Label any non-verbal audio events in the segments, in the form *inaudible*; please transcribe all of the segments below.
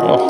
Was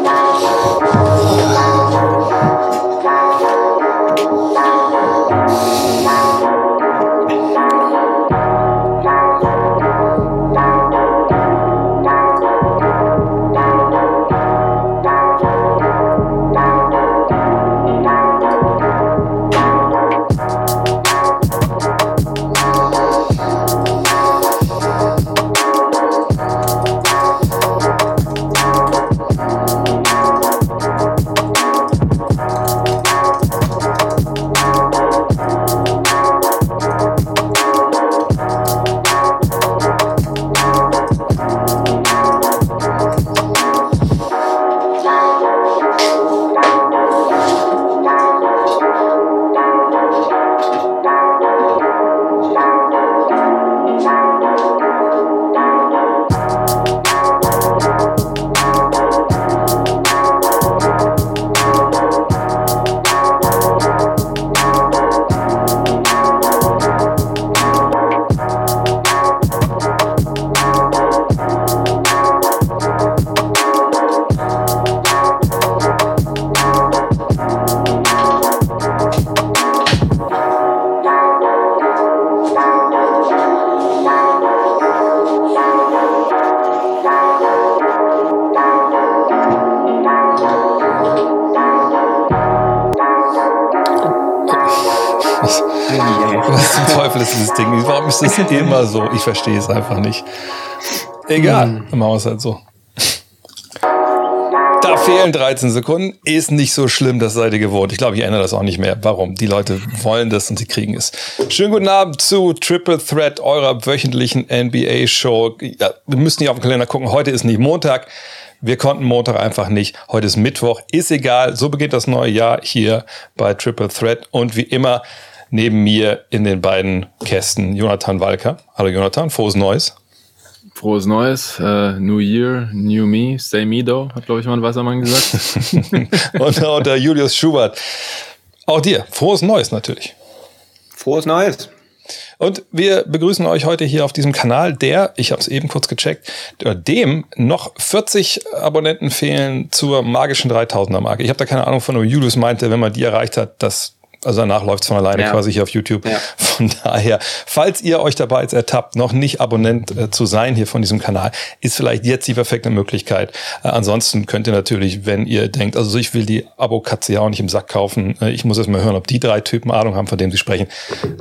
Warum ist *laughs* immer so? Ich verstehe es einfach nicht. Egal, hm. dann machen wir es halt so. Da fehlen 13 Sekunden. Ist nicht so schlimm, das seid ihr gewohnt. Ich glaube, ich ändere das auch nicht mehr. Warum? Die Leute wollen das und sie kriegen es. Schönen guten Abend zu Triple Threat, eurer wöchentlichen NBA-Show. Ja, wir müssen hier auf den Kalender gucken. Heute ist nicht Montag. Wir konnten Montag einfach nicht. Heute ist Mittwoch. Ist egal. So beginnt das neue Jahr hier bei Triple Threat. Und wie immer neben mir in den beiden Kästen Jonathan Walker. Hallo Jonathan, frohes Neues. Frohes Neues, uh, New Year, New Me, Stay Me though, hat glaube ich mal ein weißer Mann gesagt. *laughs* und, und der Julius Schubert. Auch dir, frohes Neues natürlich. Frohes Neues. Und wir begrüßen euch heute hier auf diesem Kanal, der, ich habe es eben kurz gecheckt, dem noch 40 Abonnenten fehlen zur magischen 3000er Marke. Ich habe da keine Ahnung von, nur Julius meinte, wenn man die erreicht hat, das also danach läuft es von alleine ja. quasi hier auf YouTube. Ja. Von daher, falls ihr euch dabei jetzt ertappt, noch nicht Abonnent äh, zu sein hier von diesem Kanal, ist vielleicht jetzt die perfekte Möglichkeit. Äh, ansonsten könnt ihr natürlich, wenn ihr denkt, also ich will die Abo-Katze ja auch nicht im Sack kaufen, äh, ich muss erst mal hören, ob die drei Typen Ahnung haben, von denen sie sprechen,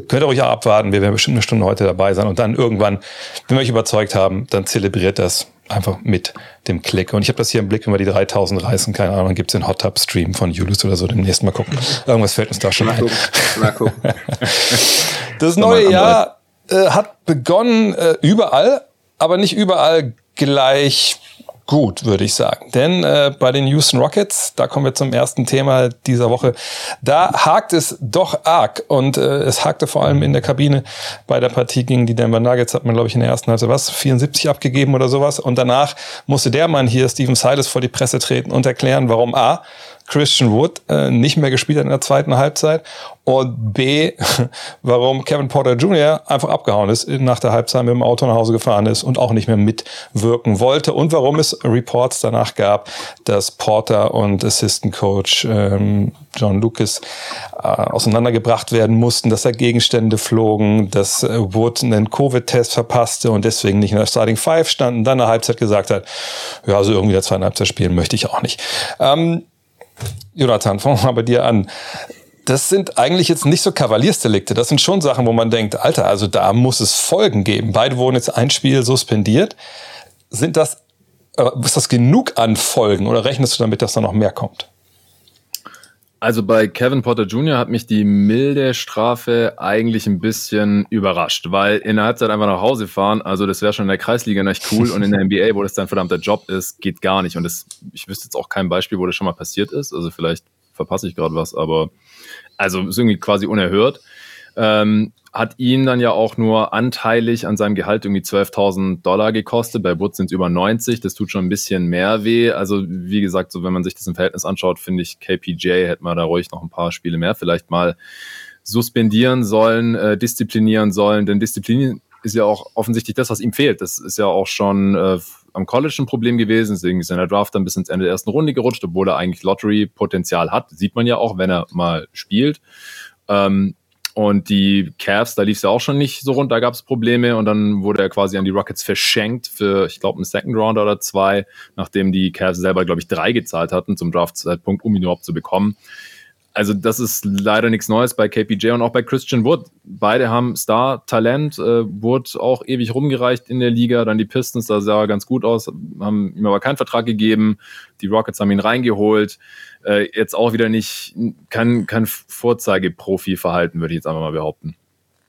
könnt ihr euch ja abwarten. Wir werden bestimmt eine Stunde heute dabei sein und dann irgendwann, wenn wir euch überzeugt haben, dann zelebriert das einfach mit dem Klick. Und ich habe das hier im Blick, wenn wir die 3000 reißen, keine Ahnung, gibt es den Hot Tub Stream von Julius oder so demnächst mal gucken. Irgendwas fällt uns da schon mal ein. Gucken. Mal gucken. *laughs* das neue Jahr äh, hat begonnen äh, überall, aber nicht überall gleich gut, würde ich sagen. Denn äh, bei den Houston Rockets, da kommen wir zum ersten Thema dieser Woche, da hakt es doch arg. Und äh, es hakte vor allem in der Kabine bei der Partie gegen die Denver Nuggets, hat man, glaube ich, in der ersten Halbzeit was, 74 abgegeben oder sowas. Und danach musste der Mann hier, Steven Silas, vor die Presse treten und erklären, warum A, Christian Wood äh, nicht mehr gespielt hat in der zweiten Halbzeit und B, *laughs* warum Kevin Porter Jr. einfach abgehauen ist, nach der Halbzeit mit dem Auto nach Hause gefahren ist und auch nicht mehr mitwirken wollte und warum es Reports danach gab, dass Porter und Assistant Coach ähm, John Lucas äh, auseinandergebracht werden mussten, dass da Gegenstände flogen, dass äh, Wood einen Covid-Test verpasste und deswegen nicht in der Starting Five stand und dann in der Halbzeit gesagt hat, ja, also irgendwie der zweiten Halbzeit spielen möchte ich auch nicht. Ähm, Jonathan, *laughs* fangen wir mal bei dir an. Das sind eigentlich jetzt nicht so Kavaliersdelikte. Das sind schon Sachen, wo man denkt, Alter, also da muss es Folgen geben. Beide wurden jetzt ein Spiel suspendiert. Sind das, äh, ist das genug an Folgen oder rechnest du damit, dass da noch mehr kommt? Also bei Kevin Potter Jr. hat mich die milde Strafe eigentlich ein bisschen überrascht, weil in der Halbzeit einfach nach Hause fahren, also das wäre schon in der Kreisliga nicht cool und in der NBA, wo das dein verdammter Job ist, geht gar nicht. Und das, ich wüsste jetzt auch kein Beispiel, wo das schon mal passiert ist. Also vielleicht verpasse ich gerade was, aber also ist irgendwie quasi unerhört. Ähm, hat ihn dann ja auch nur anteilig an seinem Gehalt irgendwie 12.000 Dollar gekostet. Bei Wood sind es über 90. Das tut schon ein bisschen mehr weh. Also wie gesagt, so wenn man sich das im Verhältnis anschaut, finde ich KPJ hätte man da ruhig noch ein paar Spiele mehr vielleicht mal suspendieren sollen, äh, disziplinieren sollen. Denn Disziplin ist ja auch offensichtlich das, was ihm fehlt. Das ist ja auch schon äh, am College ein Problem gewesen, deswegen ist er in der Draft dann bis ins Ende der ersten Runde gerutscht, obwohl er eigentlich Lottery-Potenzial hat. Sieht man ja auch, wenn er mal spielt. Ähm, und die Cavs, da lief es ja auch schon nicht so rund, da gab es Probleme. Und dann wurde er quasi an die Rockets verschenkt für, ich glaube, einen Second Rounder oder zwei, nachdem die Cavs selber, glaube ich, drei gezahlt hatten zum Draft-Zeitpunkt, um ihn überhaupt zu bekommen also das ist leider nichts Neues bei KPJ und auch bei Christian Wood. Beide haben Star-Talent. Äh, Wood auch ewig rumgereicht in der Liga. Dann die Pistons, da sah er ganz gut aus, haben ihm aber keinen Vertrag gegeben. Die Rockets haben ihn reingeholt. Äh, jetzt auch wieder nicht, kein, kein Vorzeigeprofi-Verhalten, würde ich jetzt einfach mal behaupten.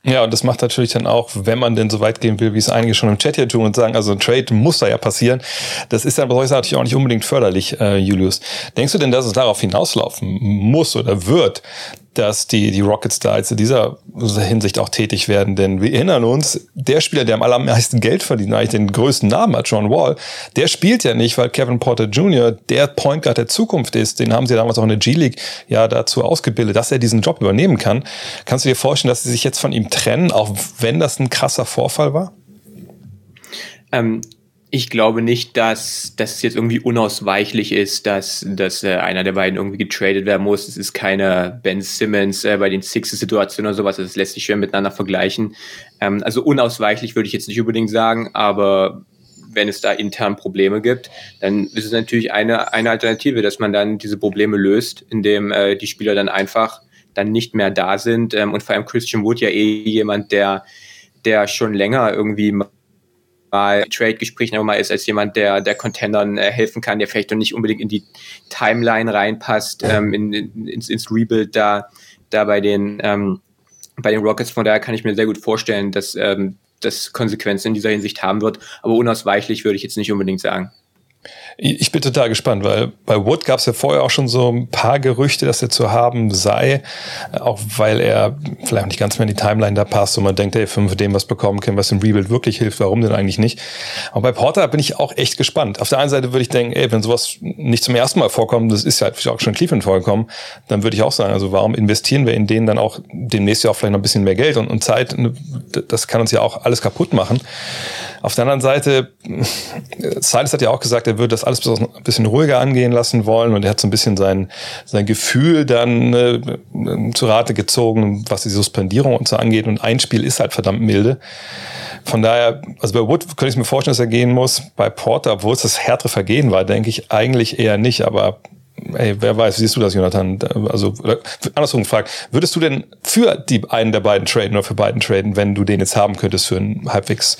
Ja, und das macht natürlich dann auch, wenn man denn so weit gehen will, wie es einige schon im Chat hier tun und sagen, also ein Trade muss da ja passieren. Das ist dann bei euch natürlich auch nicht unbedingt förderlich, äh, Julius. Denkst du denn, dass es darauf hinauslaufen muss oder wird, dass die, die Rockets da jetzt in dieser Hinsicht auch tätig werden. Denn wir erinnern uns, der Spieler, der am allermeisten Geld verdient, eigentlich den größten Namen hat, John Wall, der spielt ja nicht, weil Kevin Porter Jr. der Point Guard der Zukunft ist. Den haben sie damals auch in der G-League ja dazu ausgebildet, dass er diesen Job übernehmen kann. Kannst du dir vorstellen, dass sie sich jetzt von ihm trennen, auch wenn das ein krasser Vorfall war? Ähm, ich glaube nicht, dass, es jetzt irgendwie unausweichlich ist, dass, dass äh, einer der beiden irgendwie getradet werden muss. Es ist keine Ben Simmons äh, bei den Sixes-Situationen oder sowas. Das lässt sich schwer miteinander vergleichen. Ähm, also unausweichlich würde ich jetzt nicht unbedingt sagen, aber wenn es da intern Probleme gibt, dann ist es natürlich eine, eine Alternative, dass man dann diese Probleme löst, indem äh, die Spieler dann einfach dann nicht mehr da sind. Ähm, und vor allem Christian Wood ja eh jemand, der, der schon länger irgendwie bei Trade-Gesprächen mal ist als jemand, der der Contendern äh, helfen kann, der vielleicht noch nicht unbedingt in die Timeline reinpasst, ähm, in, in, ins, ins Rebuild da, da bei den ähm, bei den Rockets. Von daher kann ich mir sehr gut vorstellen, dass ähm, das Konsequenzen in dieser Hinsicht haben wird. Aber unausweichlich würde ich jetzt nicht unbedingt sagen. Ich bin total gespannt, weil bei Wood gab es ja vorher auch schon so ein paar Gerüchte, dass er zu haben sei, auch weil er vielleicht nicht ganz mehr in die Timeline da passt und man denkt, ey, wenn wir dem was bekommen können, was im Rebuild wirklich hilft, warum denn eigentlich nicht? Aber bei Porter bin ich auch echt gespannt. Auf der einen Seite würde ich denken, ey, wenn sowas nicht zum ersten Mal vorkommt, das ist ja auch schon Cleveland vorgekommen, dann würde ich auch sagen, also warum investieren wir in denen dann auch demnächst ja auch vielleicht noch ein bisschen mehr Geld und, und Zeit? Das kann uns ja auch alles kaputt machen. Auf der anderen Seite, Silas hat ja auch gesagt, er würde das alles ein bisschen ruhiger angehen lassen wollen und er hat so ein bisschen sein, sein Gefühl dann äh, zu Rate gezogen, was die Suspendierung und so angeht. Und ein Spiel ist halt verdammt milde. Von daher, also bei Wood könnte ich mir vorstellen, dass er gehen muss. Bei Porter, obwohl es das härtere Vergehen war, denke ich eigentlich eher nicht. Aber Ey, wer weiß, siehst du das, Jonathan? Also, andersrum gefragt, würdest du denn für die einen der beiden traden oder für beiden traden, wenn du den jetzt haben könntest für einen halbwegs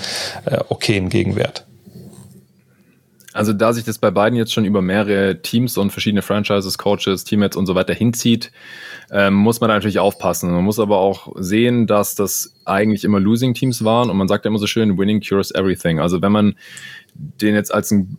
äh, okayen Gegenwert? Also da sich das bei beiden jetzt schon über mehrere Teams und verschiedene Franchises, Coaches, Teammates und so weiter hinzieht, ähm, muss man natürlich aufpassen. Man muss aber auch sehen, dass das eigentlich immer Losing Teams waren und man sagt ja immer so schön, Winning cures everything. Also wenn man den jetzt als ein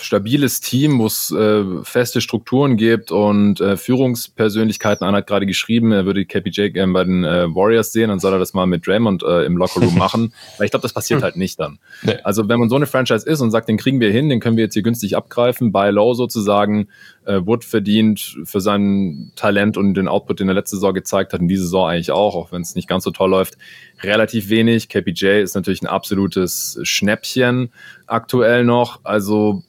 stabiles Team, wo es äh, feste Strukturen gibt und äh, Führungspersönlichkeiten. Einer hat gerade geschrieben, er würde KPJ gerne bei den äh, Warriors sehen, dann soll er das mal mit Draymond äh, im Lockerroom machen. *laughs* Weil ich glaube, das passiert hm. halt nicht dann. Nee. Also wenn man so eine Franchise ist und sagt, den kriegen wir hin, den können wir jetzt hier günstig abgreifen, bei Low sozusagen, äh, Wood verdient für sein Talent und den Output, den er letzte Saison gezeigt hat, in dieser Saison eigentlich auch, auch wenn es nicht ganz so toll läuft, relativ wenig. KPJ ist natürlich ein absolutes Schnäppchen aktuell noch. Also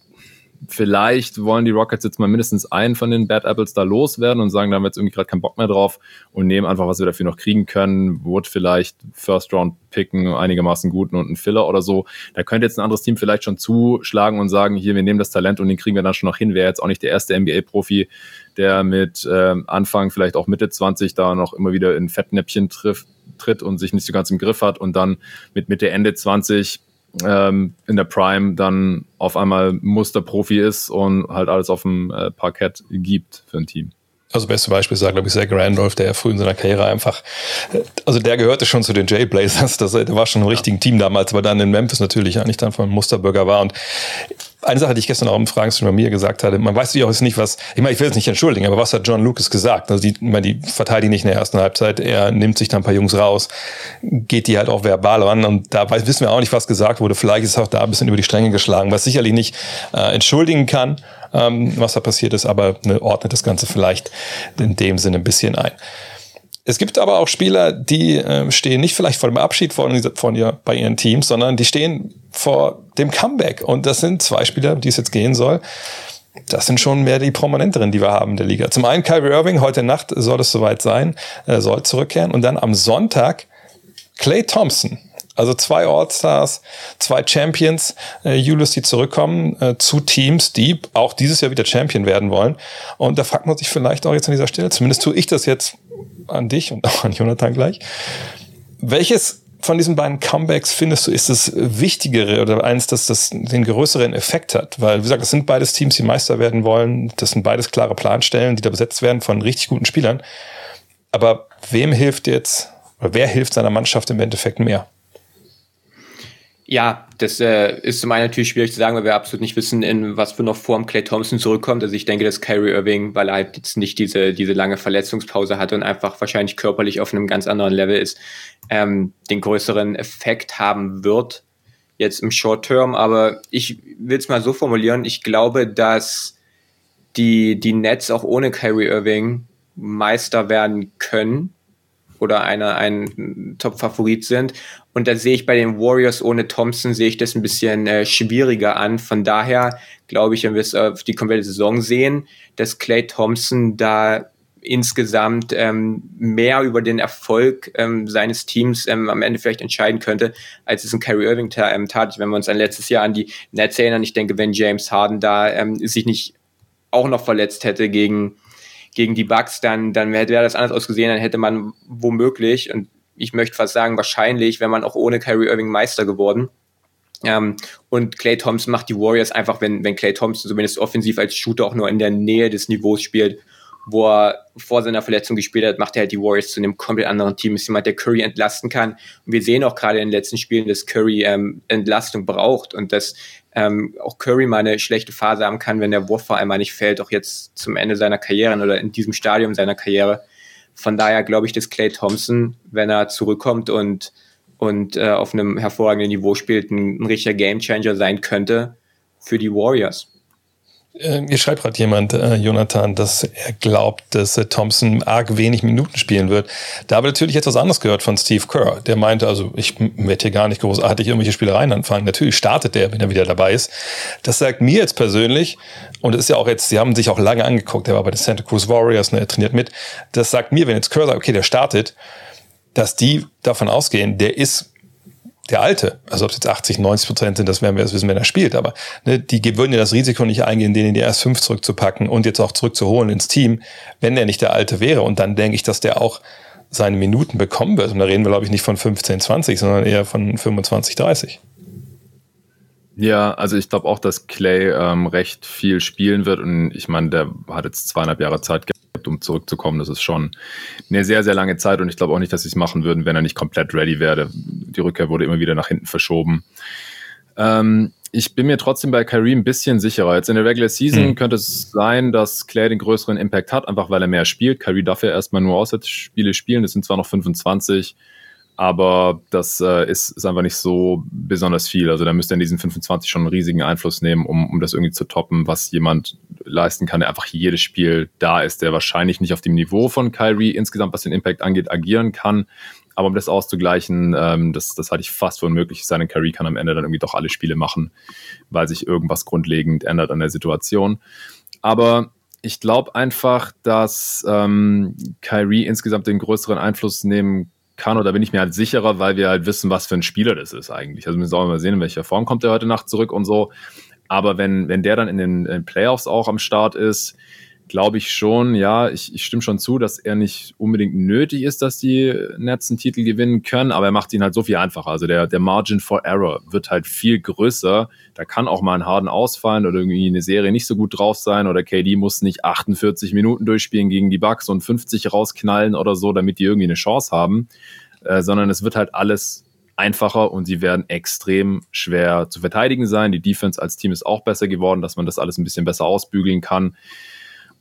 vielleicht wollen die Rockets jetzt mal mindestens einen von den Bad Apples da loswerden und sagen, da haben wir jetzt irgendwie gerade keinen Bock mehr drauf und nehmen einfach, was wir dafür noch kriegen können. Wood vielleicht First Round picken, einigermaßen guten und einen Filler oder so. Da könnte jetzt ein anderes Team vielleicht schon zuschlagen und sagen, hier, wir nehmen das Talent und den kriegen wir dann schon noch hin. Wäre jetzt auch nicht der erste NBA-Profi, der mit äh, Anfang, vielleicht auch Mitte 20 da noch immer wieder in Fettnäppchen trifft, tritt und sich nicht so ganz im Griff hat und dann mit Mitte, Ende 20 ähm, in der Prime dann auf einmal Musterprofi ist und halt alles auf dem äh, Parkett gibt für ein Team. Also beste Beispiel sagt, glaube ich, Zach Randolph, der früh in seiner Karriere einfach, äh, also der gehörte schon zu den Jailblazers, das, der war schon im richtigen Team damals, aber dann in Memphis natürlich eigentlich dann von Musterbürger war und eine Sache, die ich gestern auch im Fragenstream bei mir gesagt hatte, man weiß natürlich auch nicht, was, ich meine, ich will es nicht entschuldigen, aber was hat John Lucas gesagt? Also die, ich meine, die verteidigen nicht in der ersten Halbzeit, er nimmt sich dann ein paar Jungs raus, geht die halt auch verbal an und da weiß, wissen wir auch nicht, was gesagt wurde. Vielleicht ist auch da ein bisschen über die Stränge geschlagen, was sicherlich nicht äh, entschuldigen kann, ähm, was da passiert ist, aber ne, ordnet das Ganze vielleicht in dem Sinne ein bisschen ein. Es gibt aber auch Spieler, die äh, stehen nicht vielleicht vor dem Abschied von, von ihr bei ihren Teams, sondern die stehen vor dem Comeback. Und das sind zwei Spieler, die es jetzt gehen soll. Das sind schon mehr die prominenteren, die wir haben in der Liga. Zum einen Kyrie Irving, heute Nacht soll es soweit sein, er soll zurückkehren. Und dann am Sonntag Clay Thompson. Also zwei All-Stars, zwei Champions, äh, Julius, die zurückkommen äh, zu Teams, die auch dieses Jahr wieder Champion werden wollen. Und da fragt man sich vielleicht auch jetzt an dieser Stelle, zumindest tue ich das jetzt an dich und auch an Jonathan gleich. Welches von diesen beiden Comebacks findest du, ist das wichtigere oder eins, das, das den größeren Effekt hat? Weil, wie gesagt, das sind beides Teams, die Meister werden wollen. Das sind beides klare Planstellen, die da besetzt werden von richtig guten Spielern. Aber wem hilft jetzt, oder wer hilft seiner Mannschaft im Endeffekt mehr? Ja, das äh, ist zum einen natürlich schwierig zu sagen, weil wir absolut nicht wissen, in was für noch Form Clay Thompson zurückkommt. Also ich denke, dass Kyrie Irving, weil er halt jetzt nicht diese, diese lange Verletzungspause hatte und einfach wahrscheinlich körperlich auf einem ganz anderen Level ist, ähm, den größeren Effekt haben wird, jetzt im Short Term. Aber ich will es mal so formulieren, ich glaube, dass die, die Nets auch ohne Kyrie Irving Meister werden können oder eine, ein Top-Favorit sind. Und da sehe ich bei den Warriors ohne Thompson, sehe ich das ein bisschen äh, schwieriger an. Von daher glaube ich, wenn wir es auf die komplette Saison sehen, dass Clay Thompson da insgesamt ähm, mehr über den Erfolg ähm, seines Teams ähm, am Ende vielleicht entscheiden könnte, als es ein Kyrie Irving ähm, tat. Wenn wir uns an letztes Jahr an die Nets erinnern, ich denke, wenn James Harden da ähm, sich nicht auch noch verletzt hätte gegen gegen die Bucks, dann, dann wäre das anders ausgesehen, dann hätte man womöglich, und ich möchte fast sagen, wahrscheinlich, wäre man auch ohne Kyrie Irving Meister geworden. Ähm, und Clay Thompson macht die Warriors einfach, wenn, wenn Clay Thompson zumindest offensiv als Shooter auch nur in der Nähe des Niveaus spielt, wo er vor seiner Verletzung gespielt hat, macht er halt die Warriors zu einem komplett anderen Team. Ist jemand, der Curry entlasten kann. Und wir sehen auch gerade in den letzten Spielen, dass Curry ähm, Entlastung braucht und dass ähm, auch Curry mal eine schlechte Phase haben kann, wenn der Wurf vor allem nicht fällt, auch jetzt zum Ende seiner Karriere oder in diesem Stadium seiner Karriere. Von daher glaube ich, dass Clay Thompson, wenn er zurückkommt und, und äh, auf einem hervorragenden Niveau spielt, ein, ein richtiger Gamechanger sein könnte für die Warriors. Äh, mir schreibt gerade jemand, äh, Jonathan, dass er glaubt, dass äh, Thompson arg wenig Minuten spielen wird. Da habe ich natürlich etwas anderes gehört von Steve Kerr. Der meinte, also ich werde hier gar nicht großartig irgendwelche Spielereien anfangen. Natürlich startet der, wenn er wieder dabei ist. Das sagt mir jetzt persönlich, und es ist ja auch jetzt, sie haben sich auch lange angeguckt, der war bei den Santa Cruz Warriors, ne, er trainiert mit. Das sagt mir, wenn jetzt Kerr sagt, okay, der startet, dass die davon ausgehen, der ist der Alte, also ob es jetzt 80, 90 Prozent sind, das werden wir erst wissen, wenn er spielt, aber ne, die würden ja das Risiko nicht eingehen, den in die erst fünf zurückzupacken und jetzt auch zurückzuholen ins Team, wenn der nicht der Alte wäre. Und dann denke ich, dass der auch seine Minuten bekommen wird. Und da reden wir, glaube ich, nicht von 15, 20, sondern eher von 25, 30. Ja, also ich glaube auch, dass Clay ähm, recht viel spielen wird. Und ich meine, der hat jetzt zweieinhalb Jahre Zeit gehabt um zurückzukommen. Das ist schon eine sehr, sehr lange Zeit und ich glaube auch nicht, dass sie es machen würden, wenn er nicht komplett ready wäre. Die Rückkehr wurde immer wieder nach hinten verschoben. Ähm, ich bin mir trotzdem bei Kyrie ein bisschen sicherer. Jetzt in der Regular Season mhm. könnte es sein, dass Claire den größeren Impact hat, einfach weil er mehr spielt. Kyrie darf ja erstmal nur Auswärtsspiele spielen. Das sind zwar noch 25, aber das äh, ist, ist einfach nicht so besonders viel. Also da müsste er in diesen 25 schon einen riesigen Einfluss nehmen, um, um das irgendwie zu toppen, was jemand leisten kann, der einfach jedes Spiel da ist, der wahrscheinlich nicht auf dem Niveau von Kyrie insgesamt, was den Impact angeht, agieren kann. Aber um das auszugleichen, ähm, das, das halte ich fast für unmöglich sein. Kyrie kann am Ende dann irgendwie doch alle Spiele machen, weil sich irgendwas grundlegend ändert an der Situation. Aber ich glaube einfach, dass ähm, Kyrie insgesamt den größeren Einfluss nehmen kann, oder bin ich mir halt sicherer, weil wir halt wissen, was für ein Spieler das ist eigentlich. Also wir sollen mal sehen, in welcher Form kommt er heute Nacht zurück und so. Aber wenn, wenn der dann in den, in den Playoffs auch am Start ist, glaube ich schon, ja, ich, ich stimme schon zu, dass er nicht unbedingt nötig ist, dass die Nets einen Titel gewinnen können, aber er macht ihn halt so viel einfacher. Also der, der Margin for Error wird halt viel größer. Da kann auch mal ein Harden ausfallen oder irgendwie eine Serie nicht so gut drauf sein oder KD muss nicht 48 Minuten durchspielen gegen die Bucks und 50 rausknallen oder so, damit die irgendwie eine Chance haben, äh, sondern es wird halt alles einfacher und sie werden extrem schwer zu verteidigen sein. Die Defense als Team ist auch besser geworden, dass man das alles ein bisschen besser ausbügeln kann.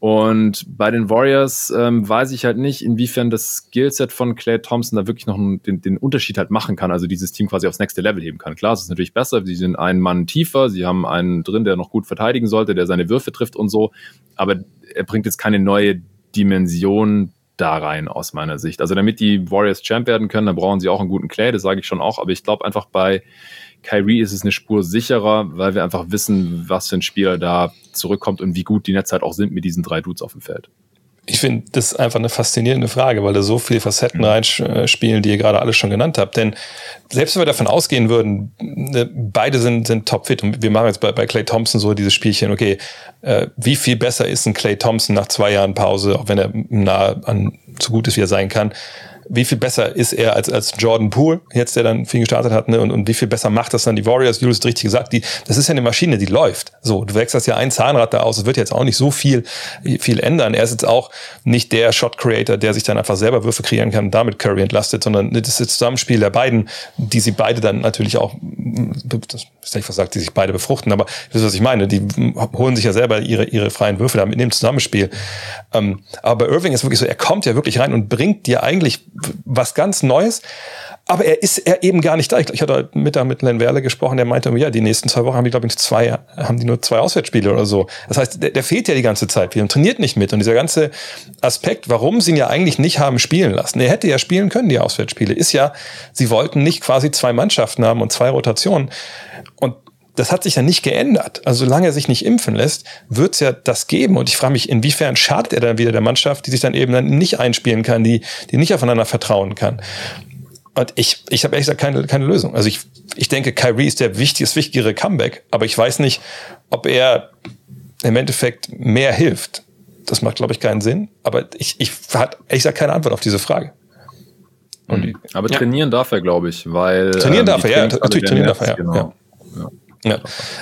Und bei den Warriors ähm, weiß ich halt nicht, inwiefern das Skillset von Clay Thompson da wirklich noch den, den, Unterschied halt machen kann, also dieses Team quasi aufs nächste Level heben kann. Klar, es ist natürlich besser, sie sind einen Mann tiefer, sie haben einen drin, der noch gut verteidigen sollte, der seine Würfe trifft und so, aber er bringt jetzt keine neue Dimension da rein aus meiner Sicht. Also damit die Warriors Champ werden können, dann brauchen sie auch einen guten Clay, das sage ich schon auch, aber ich glaube einfach bei Kyrie ist es eine Spur sicherer, weil wir einfach wissen, was für ein Spieler da zurückkommt und wie gut die Netzheit auch sind mit diesen drei Dudes auf dem Feld. Ich finde das einfach eine faszinierende Frage, weil da so viele Facetten mhm. reinspielen, die ihr gerade alle schon genannt habt. Denn selbst wenn wir davon ausgehen würden, ne, beide sind, sind topfit und wir machen jetzt bei, bei Clay Thompson so dieses Spielchen, okay, äh, wie viel besser ist ein Clay Thompson nach zwei Jahren Pause, auch wenn er nah an so gut ist, wie er sein kann, wie viel besser ist er als, als Jordan Poole, jetzt der dann viel gestartet hat, ne? und, und wie viel besser macht das dann die Warriors? Julius hat richtig gesagt, die, das ist ja eine Maschine, die läuft. So, du wechselst ja ein Zahnrad da aus, es wird jetzt auch nicht so viel, viel ändern. Er ist jetzt auch nicht der Shot Creator, der sich dann einfach selber Würfe kreieren kann und damit Curry entlastet, sondern das ist das Zusammenspiel der beiden, die sie beide dann natürlich auch, das ist nicht versagt, die sich beide befruchten, aber das ist, was ich meine, die holen sich ja selber ihre, ihre freien Würfe da mit dem Zusammenspiel. Ähm, aber Irving ist wirklich so, er kommt ja wirklich rein und bringt dir eigentlich was ganz Neues. Aber er ist er eben gar nicht da. Ich, hatte heute Mittag mit Len Werle gesprochen, der meinte, ja, die nächsten zwei Wochen haben die, glaube ich, zwei, haben die nur zwei Auswärtsspiele oder so. Das heißt, der, der fehlt ja die ganze Zeit Wir trainiert nicht mit. Und dieser ganze Aspekt, warum sie ihn ja eigentlich nicht haben spielen lassen, er hätte ja spielen können, die Auswärtsspiele, ist ja, sie wollten nicht quasi zwei Mannschaften haben und zwei Rotationen. Und das hat sich ja nicht geändert. Also solange er sich nicht impfen lässt, wird es ja das geben. Und ich frage mich, inwiefern schadet er dann wieder der Mannschaft, die sich dann eben dann nicht einspielen kann, die, die nicht aufeinander vertrauen kann. Und ich, ich habe ehrlich gesagt keine, keine Lösung. Also ich, ich denke, Kyrie ist der wichtigste, wichtigere Comeback, aber ich weiß nicht, ob er im Endeffekt mehr hilft. Das macht, glaube ich, keinen Sinn. Aber ich, ich hatte ehrlich gesagt keine Antwort auf diese Frage. Die, aber trainieren ja. darf er, glaube ich, weil. Trainieren ähm, darf er, ja, natürlich trainieren darf er, ja. Genau. ja. Ja.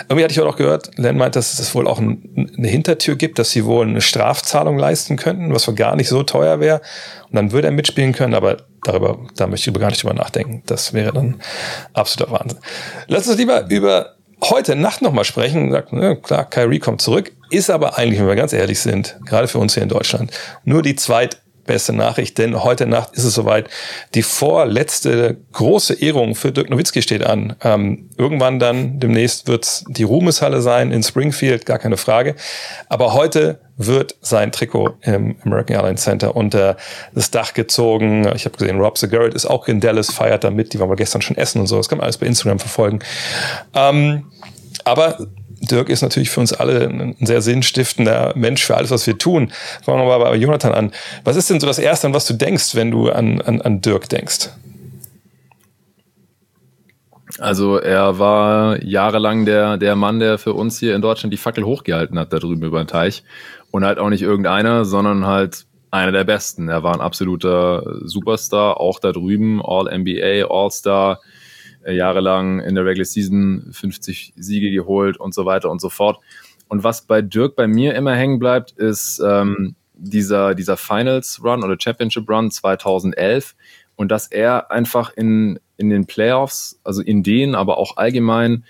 Irgendwie hatte ich auch gehört, Len meint, dass es wohl auch ein, eine Hintertür gibt, dass sie wohl eine Strafzahlung leisten könnten, was wohl gar nicht so teuer wäre. Und dann würde er mitspielen können, aber darüber, da möchte ich gar nicht drüber nachdenken. Das wäre dann absoluter Wahnsinn. Lass uns lieber über heute Nacht nochmal sprechen. Sagt, ne, klar, Kyrie kommt zurück, ist aber eigentlich, wenn wir ganz ehrlich sind, gerade für uns hier in Deutschland, nur die zweit beste Nachricht, denn heute Nacht ist es soweit. Die vorletzte große Ehrung für Dirk Nowitzki steht an. Ähm, irgendwann dann, demnächst wird's die Ruhmeshalle sein in Springfield, gar keine Frage. Aber heute wird sein Trikot im American Airlines Center unter das Dach gezogen. Ich habe gesehen, Rob Garrett ist auch in Dallas, feiert damit. Die waren wir gestern schon essen und so. Das kann man alles bei Instagram verfolgen. Ähm, aber Dirk ist natürlich für uns alle ein sehr sinnstiftender Mensch für alles, was wir tun. Fangen wir mal bei Jonathan an. Was ist denn so das Erste, an was du denkst, wenn du an, an, an Dirk denkst? Also er war jahrelang der, der Mann, der für uns hier in Deutschland die Fackel hochgehalten hat, da drüben über den Teich. Und halt auch nicht irgendeiner, sondern halt einer der Besten. Er war ein absoluter Superstar, auch da drüben, All-NBA, All-Star, jahrelang in der Regular Season 50 Siege geholt und so weiter und so fort. Und was bei Dirk bei mir immer hängen bleibt, ist ähm, dieser, dieser Finals Run oder Championship Run 2011 und dass er einfach in, in den Playoffs, also in denen, aber auch allgemein,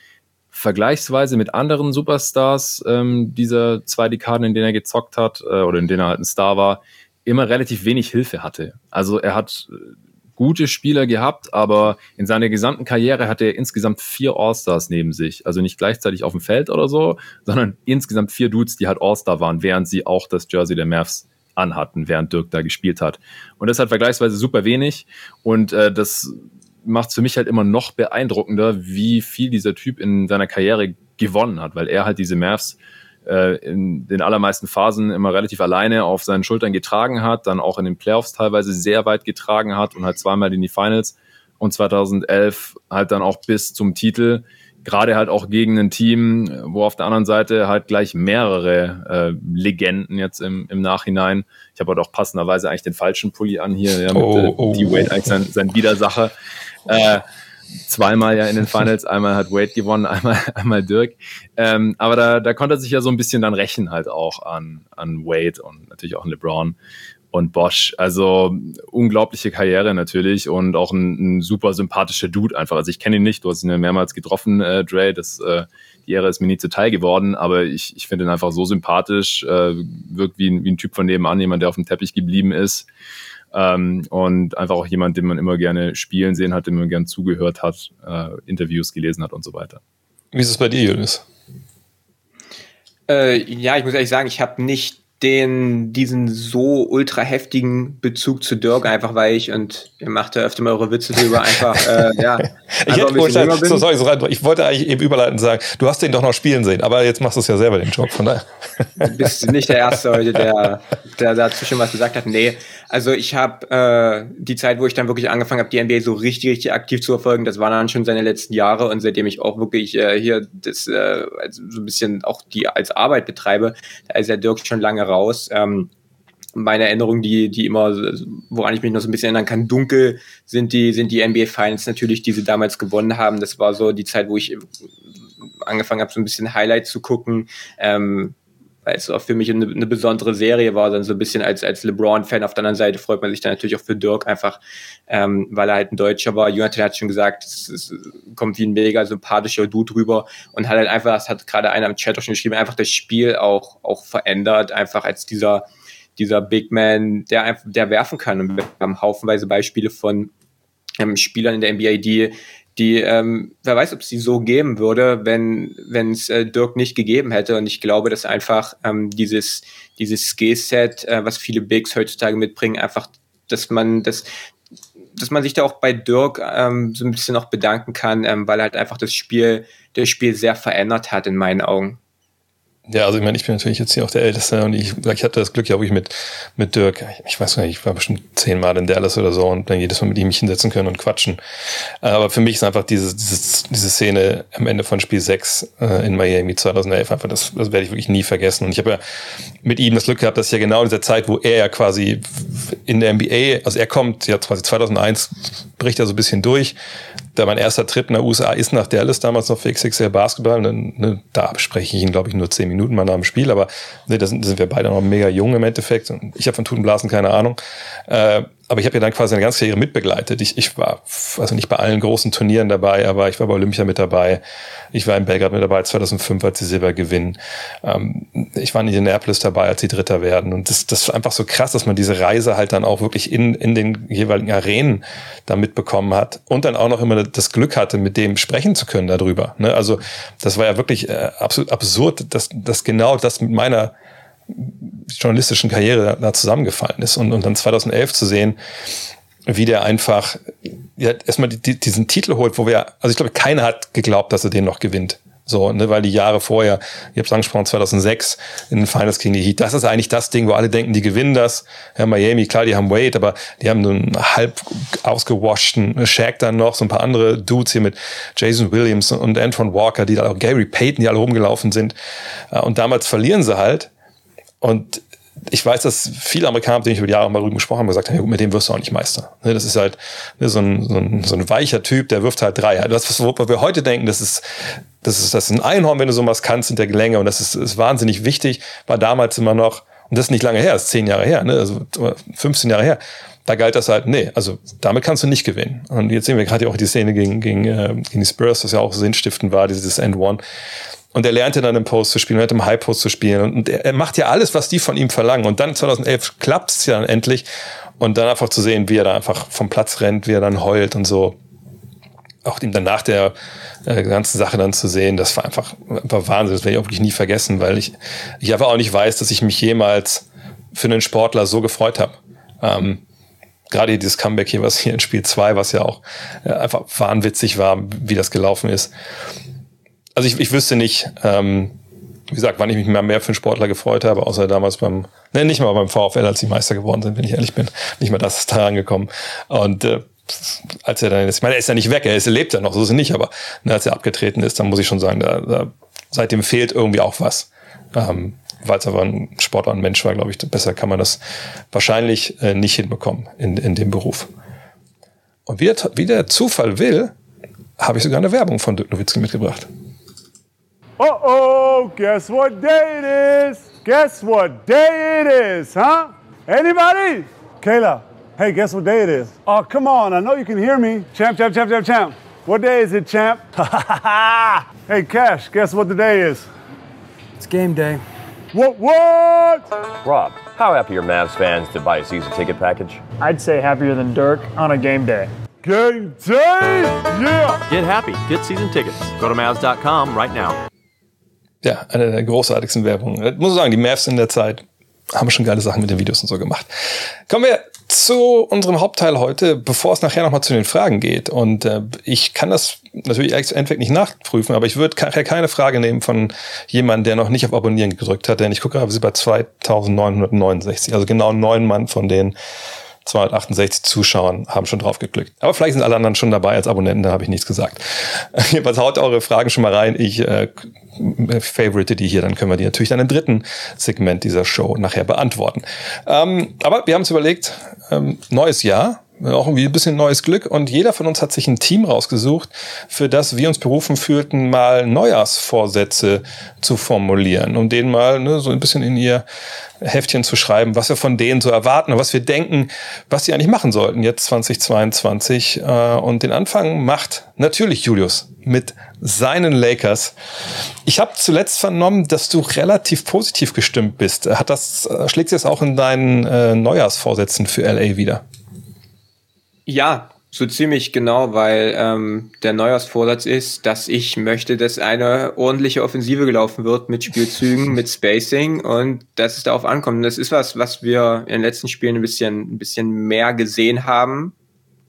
vergleichsweise mit anderen Superstars ähm, dieser zwei Dekaden, in denen er gezockt hat äh, oder in denen er halt ein Star war, immer relativ wenig Hilfe hatte. Also er hat gute Spieler gehabt, aber in seiner gesamten Karriere hatte er insgesamt vier All-Stars neben sich. Also nicht gleichzeitig auf dem Feld oder so, sondern insgesamt vier Dudes, die halt All-Star waren, während sie auch das Jersey der Mavs anhatten, während Dirk da gespielt hat. Und das hat vergleichsweise super wenig und äh, das macht es für mich halt immer noch beeindruckender, wie viel dieser Typ in seiner Karriere gewonnen hat, weil er halt diese Mavs äh, in den allermeisten Phasen immer relativ alleine auf seinen Schultern getragen hat, dann auch in den Playoffs teilweise sehr weit getragen hat und halt zweimal in die Finals und 2011 halt dann auch bis zum Titel, gerade halt auch gegen ein Team, wo auf der anderen Seite halt gleich mehrere äh, Legenden jetzt im, im Nachhinein. Ich habe halt auch passenderweise eigentlich den falschen Pulli an hier, ja, mit oh, äh, oh, D-Wade eigentlich sein, sein Widersacher. Äh, zweimal ja in den Finals. Einmal hat Wade gewonnen, einmal, *laughs* einmal Dirk. Ähm, aber da, da konnte er sich ja so ein bisschen dann rächen halt auch an, an Wade und natürlich auch an LeBron und Bosch. Also unglaubliche Karriere natürlich und auch ein, ein super sympathischer Dude einfach. Also ich kenne ihn nicht, du hast ihn ja mehrmals getroffen, äh, Dre. Das, äh, die Ehre ist mir nie zuteil geworden, aber ich, ich finde ihn einfach so sympathisch, äh, wirkt wie ein, wie ein Typ von nebenan, jemand, der auf dem Teppich geblieben ist. Ähm, und einfach auch jemand, den man immer gerne spielen sehen hat, dem man gerne zugehört hat, äh, Interviews gelesen hat und so weiter. Wie ist es bei dir, Julius? Äh, ja, ich muss ehrlich sagen, ich habe nicht den, diesen so ultra heftigen Bezug zu Dirk, einfach weil ich, und ihr macht ja öfter mal eure Witze drüber, einfach, äh, ja. *laughs* ich, hätte, wollte, so, sorry, so ich wollte eigentlich eben überleiten und sagen, du hast den doch noch spielen sehen, aber jetzt machst du es ja selber, den Job, von daher. Du bist nicht der Erste heute, der, der dazu schon was gesagt hat. Nee, also ich habe äh, die Zeit, wo ich dann wirklich angefangen habe, die NBA so richtig, richtig aktiv zu verfolgen, das waren dann schon seine letzten Jahre und seitdem ich auch wirklich äh, hier das äh, also so ein bisschen auch die als Arbeit betreibe, da ist ja Dirk schon lange raus. Ähm, meine Erinnerungen, die, die immer, woran ich mich noch so ein bisschen erinnern kann, dunkel sind die, sind die NBA Finals natürlich, die sie damals gewonnen haben. Das war so die Zeit, wo ich angefangen habe, so ein bisschen Highlights zu gucken. Ähm, weil es auch für mich eine, eine, besondere Serie war, dann so ein bisschen als, als LeBron-Fan. Auf der anderen Seite freut man sich dann natürlich auch für Dirk einfach, ähm, weil er halt ein Deutscher war. Jonathan hat schon gesagt, es, es kommt wie ein mega sympathischer Dude rüber und hat halt einfach, das hat gerade einer im Chat auch schon geschrieben, einfach das Spiel auch, auch verändert, einfach als dieser, dieser Big Man, der einfach, der werfen kann. Und wir haben haufenweise Beispiele von ähm, Spielern in der NBA, die die, ähm, wer weiß, ob es die so geben würde, wenn wenn es äh, Dirk nicht gegeben hätte. Und ich glaube, dass einfach ähm, dieses dieses Skillset, äh, was viele Bigs heutzutage mitbringen, einfach, dass man das dass man sich da auch bei Dirk ähm, so ein bisschen noch bedanken kann, ähm, weil er halt einfach das Spiel, das Spiel sehr verändert hat in meinen Augen. Ja, also ich meine, ich bin natürlich jetzt hier auch der Älteste und ich, ich hatte das Glück ja wirklich mit, mit Dirk, ich weiß gar nicht, ich war bestimmt zehnmal in Dallas oder so und dann jedes Mal mit ihm mich hinsetzen können und quatschen. Aber für mich ist einfach diese, diese, diese Szene am Ende von Spiel 6 äh, in Miami 2011 einfach, das, das werde ich wirklich nie vergessen. Und ich habe ja mit ihm das Glück gehabt, dass ja genau in dieser Zeit, wo er ja quasi in der NBA, also er kommt ja quasi 2001, bricht er so ein bisschen durch, da mein erster Trip in der USA ist nach Dallas, damals noch für XXL Basketball. Ne, ne, da bespreche ich ihn, glaube ich, nur zehn Minuten mal nach dem Spiel, aber ne, da sind, sind wir beide noch mega jung im Endeffekt. Und ich habe von Tutenblasen keine Ahnung. Äh, aber ich habe ja dann quasi eine ganze Karriere mitbegleitet. Ich, ich war also nicht bei allen großen Turnieren dabei, aber ich war bei Olympia mit dabei. Ich war in Belgrad mit dabei 2005, als sie Silber gewinnen. Ähm, ich war in Indianapolis dabei, als sie Dritter werden. Und das, das ist einfach so krass, dass man diese Reise halt dann auch wirklich in, in den jeweiligen Arenen da mitbekommen hat und dann auch noch immer das Glück hatte, mit dem sprechen zu können darüber. Ne? Also das war ja wirklich äh, absolut absurd, dass, dass genau das mit meiner journalistischen Karriere da zusammengefallen ist. Und, und dann 2011 zu sehen, wie der einfach ja, erstmal die, diesen Titel holt, wo wir, also ich glaube, keiner hat geglaubt, dass er den noch gewinnt. So, ne, weil die Jahre vorher, ich habe es angesprochen, 2006 in den Finals gegen die Heat, das ist eigentlich das Ding, wo alle denken, die gewinnen das. Ja, Miami, klar, die haben Wade, aber die haben einen halb ausgewaschten Shaq dann noch, so ein paar andere Dudes hier mit Jason Williams und Antoine Walker, die da auch Gary Payton, die alle rumgelaufen sind. Und damals verlieren sie halt. Und ich weiß, dass viele Amerikaner, mit denen ich über die Jahre mal drüber gesprochen habe, gesagt haben, ja, mit dem wirst du auch nicht Meister. Ne, das ist halt ne, so, ein, so, ein, so ein weicher Typ, der wirft halt drei. Das, was wir heute denken, das ist, das ist, das ist ein Einhorn, wenn du sowas kannst in der Gelänge und das ist, ist wahnsinnig wichtig, war damals immer noch, und das ist nicht lange her, das ist zehn Jahre her, ne, also 15 Jahre her. Da galt das halt, nee, also damit kannst du nicht gewinnen. Und jetzt sehen wir gerade auch die Szene gegen, gegen, äh, gegen die Spurs, was ja auch sinnstiftend war, dieses End One. Und er lernte dann im Post zu spielen, er hat im High Post zu spielen. Und er, macht ja alles, was die von ihm verlangen. Und dann 2011 klappt es ja dann endlich. Und dann einfach zu sehen, wie er da einfach vom Platz rennt, wie er dann heult und so. Auch ihm dann nach der äh, ganzen Sache dann zu sehen, das war einfach war Wahnsinn. Das werde ich auch wirklich nie vergessen, weil ich, ich einfach auch nicht weiß, dass ich mich jemals für einen Sportler so gefreut habe. Ähm, gerade dieses Comeback hier, was hier in Spiel 2, was ja auch äh, einfach wahnwitzig war, wie das gelaufen ist also ich, ich wüsste nicht, ähm, wie gesagt, wann ich mich mehr, mehr für einen Sportler gefreut habe, außer damals beim, ne, nicht mal beim VfL, als die Meister geworden sind, wenn ich ehrlich bin. Nicht mal das ist da angekommen. Und äh, als er dann, ich meine, er ist ja nicht weg, er, ist, er lebt ja noch, so ist er nicht, aber ne, als er abgetreten ist, dann muss ich schon sagen, da, da, seitdem fehlt irgendwie auch was. Ähm, weil es aber ein Sportler, ein Mensch war, glaube ich, besser kann man das wahrscheinlich äh, nicht hinbekommen in, in dem Beruf. Und wie der, wie der Zufall will, habe ich sogar eine Werbung von Dirk Nowitzki mitgebracht. Uh-oh, guess what day it is? Guess what day it is, huh? Anybody? Kayla, hey, guess what day it is? Oh, come on, I know you can hear me. Champ, champ, champ, champ, champ. What day is it, champ? *laughs* hey, Cash, guess what the day is? It's game day. What, what? Rob, how happy are Mavs fans to buy a season ticket package? I'd say happier than Dirk on a game day. Game day? Yeah! Get happy. Get season tickets. Go to Mavs.com right now. Ja, eine der großartigsten Werbungen. Ich muss sagen, die Mavs in der Zeit haben schon geile Sachen mit den Videos und so gemacht. Kommen wir zu unserem Hauptteil heute, bevor es nachher nochmal zu den Fragen geht. Und äh, ich kann das natürlich endeffekt nicht nachprüfen, aber ich würde keine Frage nehmen von jemandem, der noch nicht auf Abonnieren gedrückt hat, denn ich gucke gerade, wir sind bei 2969, also genau neun Mann von den 268 Zuschauern haben schon drauf geklickt. Aber vielleicht sind alle anderen schon dabei als Abonnenten, da habe ich nichts gesagt. *laughs* Jedenfalls haut eure Fragen schon mal rein. Ich äh, favorite die hier, dann können wir die natürlich dann im dritten Segment dieser Show nachher beantworten. Ähm, aber wir haben uns überlegt, ähm, neues Jahr, auch irgendwie ein bisschen neues Glück und jeder von uns hat sich ein Team rausgesucht, für das wir uns berufen fühlten, mal Neujahrsvorsätze zu formulieren, um denen mal ne, so ein bisschen in ihr Heftchen zu schreiben, was wir von denen so erwarten und was wir denken, was sie eigentlich machen sollten jetzt 2022. Äh, und den Anfang macht natürlich Julius mit seinen Lakers. Ich habe zuletzt vernommen, dass du relativ positiv gestimmt bist. Hat das äh, schlägt sich das auch in deinen äh, Neujahrsvorsätzen für LA wieder? Ja, so ziemlich genau, weil ähm, der Neujahrsvorsatz ist, dass ich möchte, dass eine ordentliche Offensive gelaufen wird mit Spielzügen, *laughs* mit Spacing und dass es darauf ankommt. Und das ist was, was wir in den letzten Spielen ein bisschen, ein bisschen mehr gesehen haben.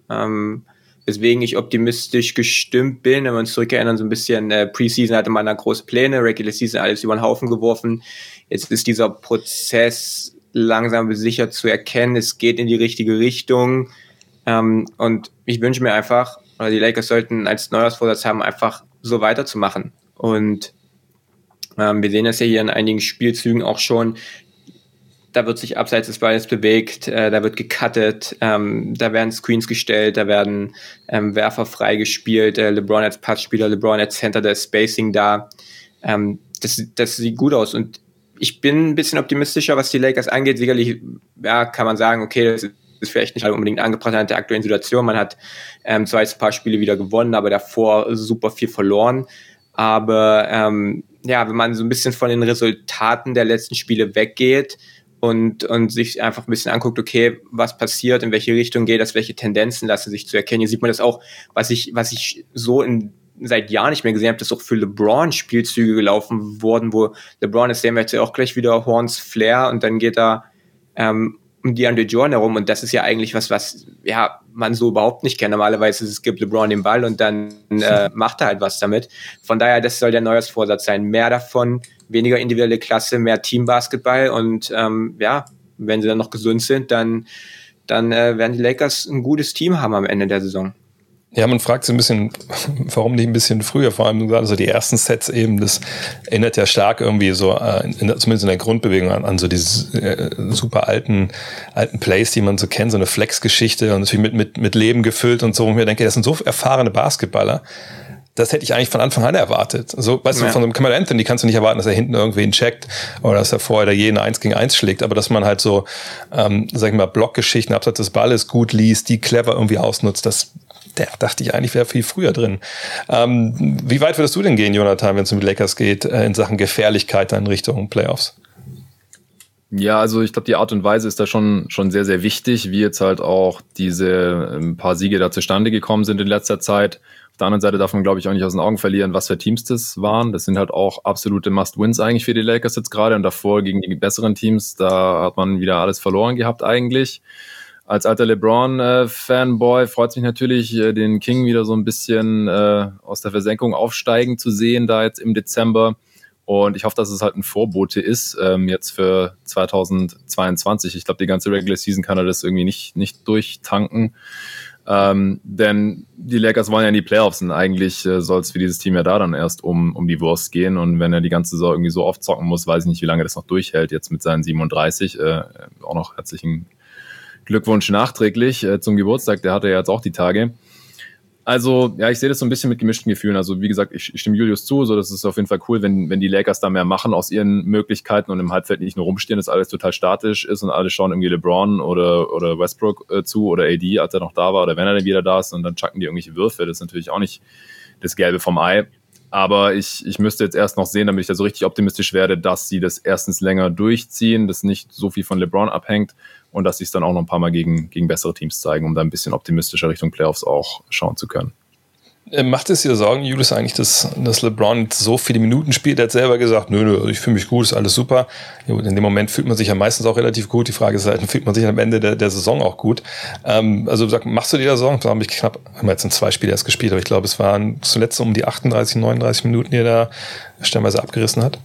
Ähm, weswegen ich optimistisch gestimmt bin. Wenn wir uns zurückerinnern, so ein bisschen äh, Preseason hatte man da große Pläne, Regular Season alles über den Haufen geworfen. Jetzt ist dieser Prozess langsam sicher zu erkennen. Es geht in die richtige Richtung ähm, und ich wünsche mir einfach, oder die Lakers sollten als Neujahrsvorsatz haben, einfach so weiterzumachen. Und ähm, wir sehen das ja hier in einigen Spielzügen auch schon. Da wird sich abseits des Balles bewegt, äh, da wird gecuttet, ähm, da werden Screens gestellt, da werden ähm, Werfer freigespielt, äh, LeBron als Passspieler, LeBron als Center, der Spacing da. Ähm, das, das sieht gut aus und ich bin ein bisschen optimistischer, was die Lakers angeht. Sicherlich, ja, kann man sagen, okay, das ist ist vielleicht nicht unbedingt angebracht an der aktuellen Situation. Man hat ähm, zwar jetzt ein paar Spiele wieder gewonnen, aber davor super viel verloren. Aber ähm, ja, wenn man so ein bisschen von den Resultaten der letzten Spiele weggeht und, und sich einfach ein bisschen anguckt, okay, was passiert, in welche Richtung geht das, welche Tendenzen lassen sich zu erkennen. Hier sieht man das auch, was ich, was ich so in seit Jahren nicht mehr gesehen habe, dass auch für LeBron Spielzüge gelaufen wurden, wo LeBron ist sehen wir jetzt auch gleich wieder Horns Flair und dann geht er ähm, um DeAndre Jordan herum und das ist ja eigentlich was, was ja man so überhaupt nicht kennt. Normalerweise es gibt LeBron den Ball und dann äh, *laughs* macht er halt was damit. Von daher, das soll der Neujahrsvorsatz sein. Mehr davon, weniger individuelle Klasse, mehr Teambasketball und ähm, ja, wenn sie dann noch gesund sind, dann dann äh, werden die Lakers ein gutes Team haben am Ende der Saison. Ja, man fragt sich ein bisschen, *laughs* warum nicht ein bisschen früher? Vor allem gerade so die ersten Sets eben, das erinnert ja stark irgendwie so, äh, in, zumindest in der Grundbewegung an, an so diese äh, super alten, alten Plays, die man so kennt, so eine Flex-Geschichte und natürlich mit, mit, mit Leben gefüllt und so. Und mir denke, das sind so erfahrene Basketballer. Das hätte ich eigentlich von Anfang an erwartet. So, weißt ja. du, von einem Kamala Anthony kannst du nicht erwarten, dass er hinten irgendwen checkt oder dass er vorher da jeden Eins gegen Eins schlägt, aber dass man halt so, ähm, sag ich mal, Blockgeschichten abseits des Balles gut liest, die clever irgendwie ausnutzt, das der dachte ich eigentlich wäre viel früher drin. Ähm, wie weit würdest du denn gehen, Jonathan, wenn es um die Lakers geht, äh, in Sachen Gefährlichkeit in Richtung Playoffs? Ja, also ich glaube, die Art und Weise ist da schon, schon sehr, sehr wichtig, wie jetzt halt auch diese ähm, paar Siege da zustande gekommen sind in letzter Zeit. Auf der anderen Seite darf man, glaube ich, auch nicht aus den Augen verlieren, was für Teams das waren. Das sind halt auch absolute Must-Wins eigentlich für die Lakers jetzt gerade und davor gegen die besseren Teams, da hat man wieder alles verloren gehabt eigentlich als alter LeBron-Fanboy freut es mich natürlich, äh, den King wieder so ein bisschen äh, aus der Versenkung aufsteigen zu sehen, da jetzt im Dezember. Und ich hoffe, dass es halt ein Vorbote ist, ähm, jetzt für 2022. Ich glaube, die ganze Regular Season kann er das irgendwie nicht, nicht durchtanken. Ähm, denn die Lakers wollen ja in die Playoffs und eigentlich äh, soll es für dieses Team ja da dann erst um, um die Wurst gehen. Und wenn er die ganze Saison irgendwie so oft zocken muss, weiß ich nicht, wie lange das noch durchhält, jetzt mit seinen 37. Äh, auch noch herzlichen Glückwunsch nachträglich äh, zum Geburtstag, der hatte ja jetzt auch die Tage. Also, ja, ich sehe das so ein bisschen mit gemischten Gefühlen. Also, wie gesagt, ich, ich stimme Julius zu, so das ist auf jeden Fall cool, wenn, wenn die Lakers da mehr machen aus ihren Möglichkeiten und im Halbfeld nicht nur rumstehen, dass alles total statisch ist und alle schauen irgendwie LeBron oder, oder Westbrook äh, zu oder AD, als er noch da war oder wenn er dann wieder da ist und dann chucken die irgendwelche Würfe. Das ist natürlich auch nicht das Gelbe vom Ei. Aber ich, ich müsste jetzt erst noch sehen, damit ich da so richtig optimistisch werde, dass sie das erstens länger durchziehen, dass nicht so viel von LeBron abhängt und dass sie es dann auch noch ein paar Mal gegen, gegen bessere Teams zeigen, um da ein bisschen optimistischer Richtung Playoffs auch schauen zu können. Äh, macht es dir Sorgen, Julius, eigentlich, dass, dass LeBron so viele Minuten spielt? Er hat selber gesagt, nö, nö, ich fühle mich gut, ist alles super. In dem Moment fühlt man sich ja meistens auch relativ gut. Die Frage ist halt, fühlt man sich am Ende der, der Saison auch gut? Ähm, also sag, machst du dir da Sorgen? Da habe ich knapp, haben wir jetzt in zwei Spiele erst gespielt, aber ich glaube, es waren zuletzt um die 38, 39 Minuten, die er da stellenweise abgerissen hat.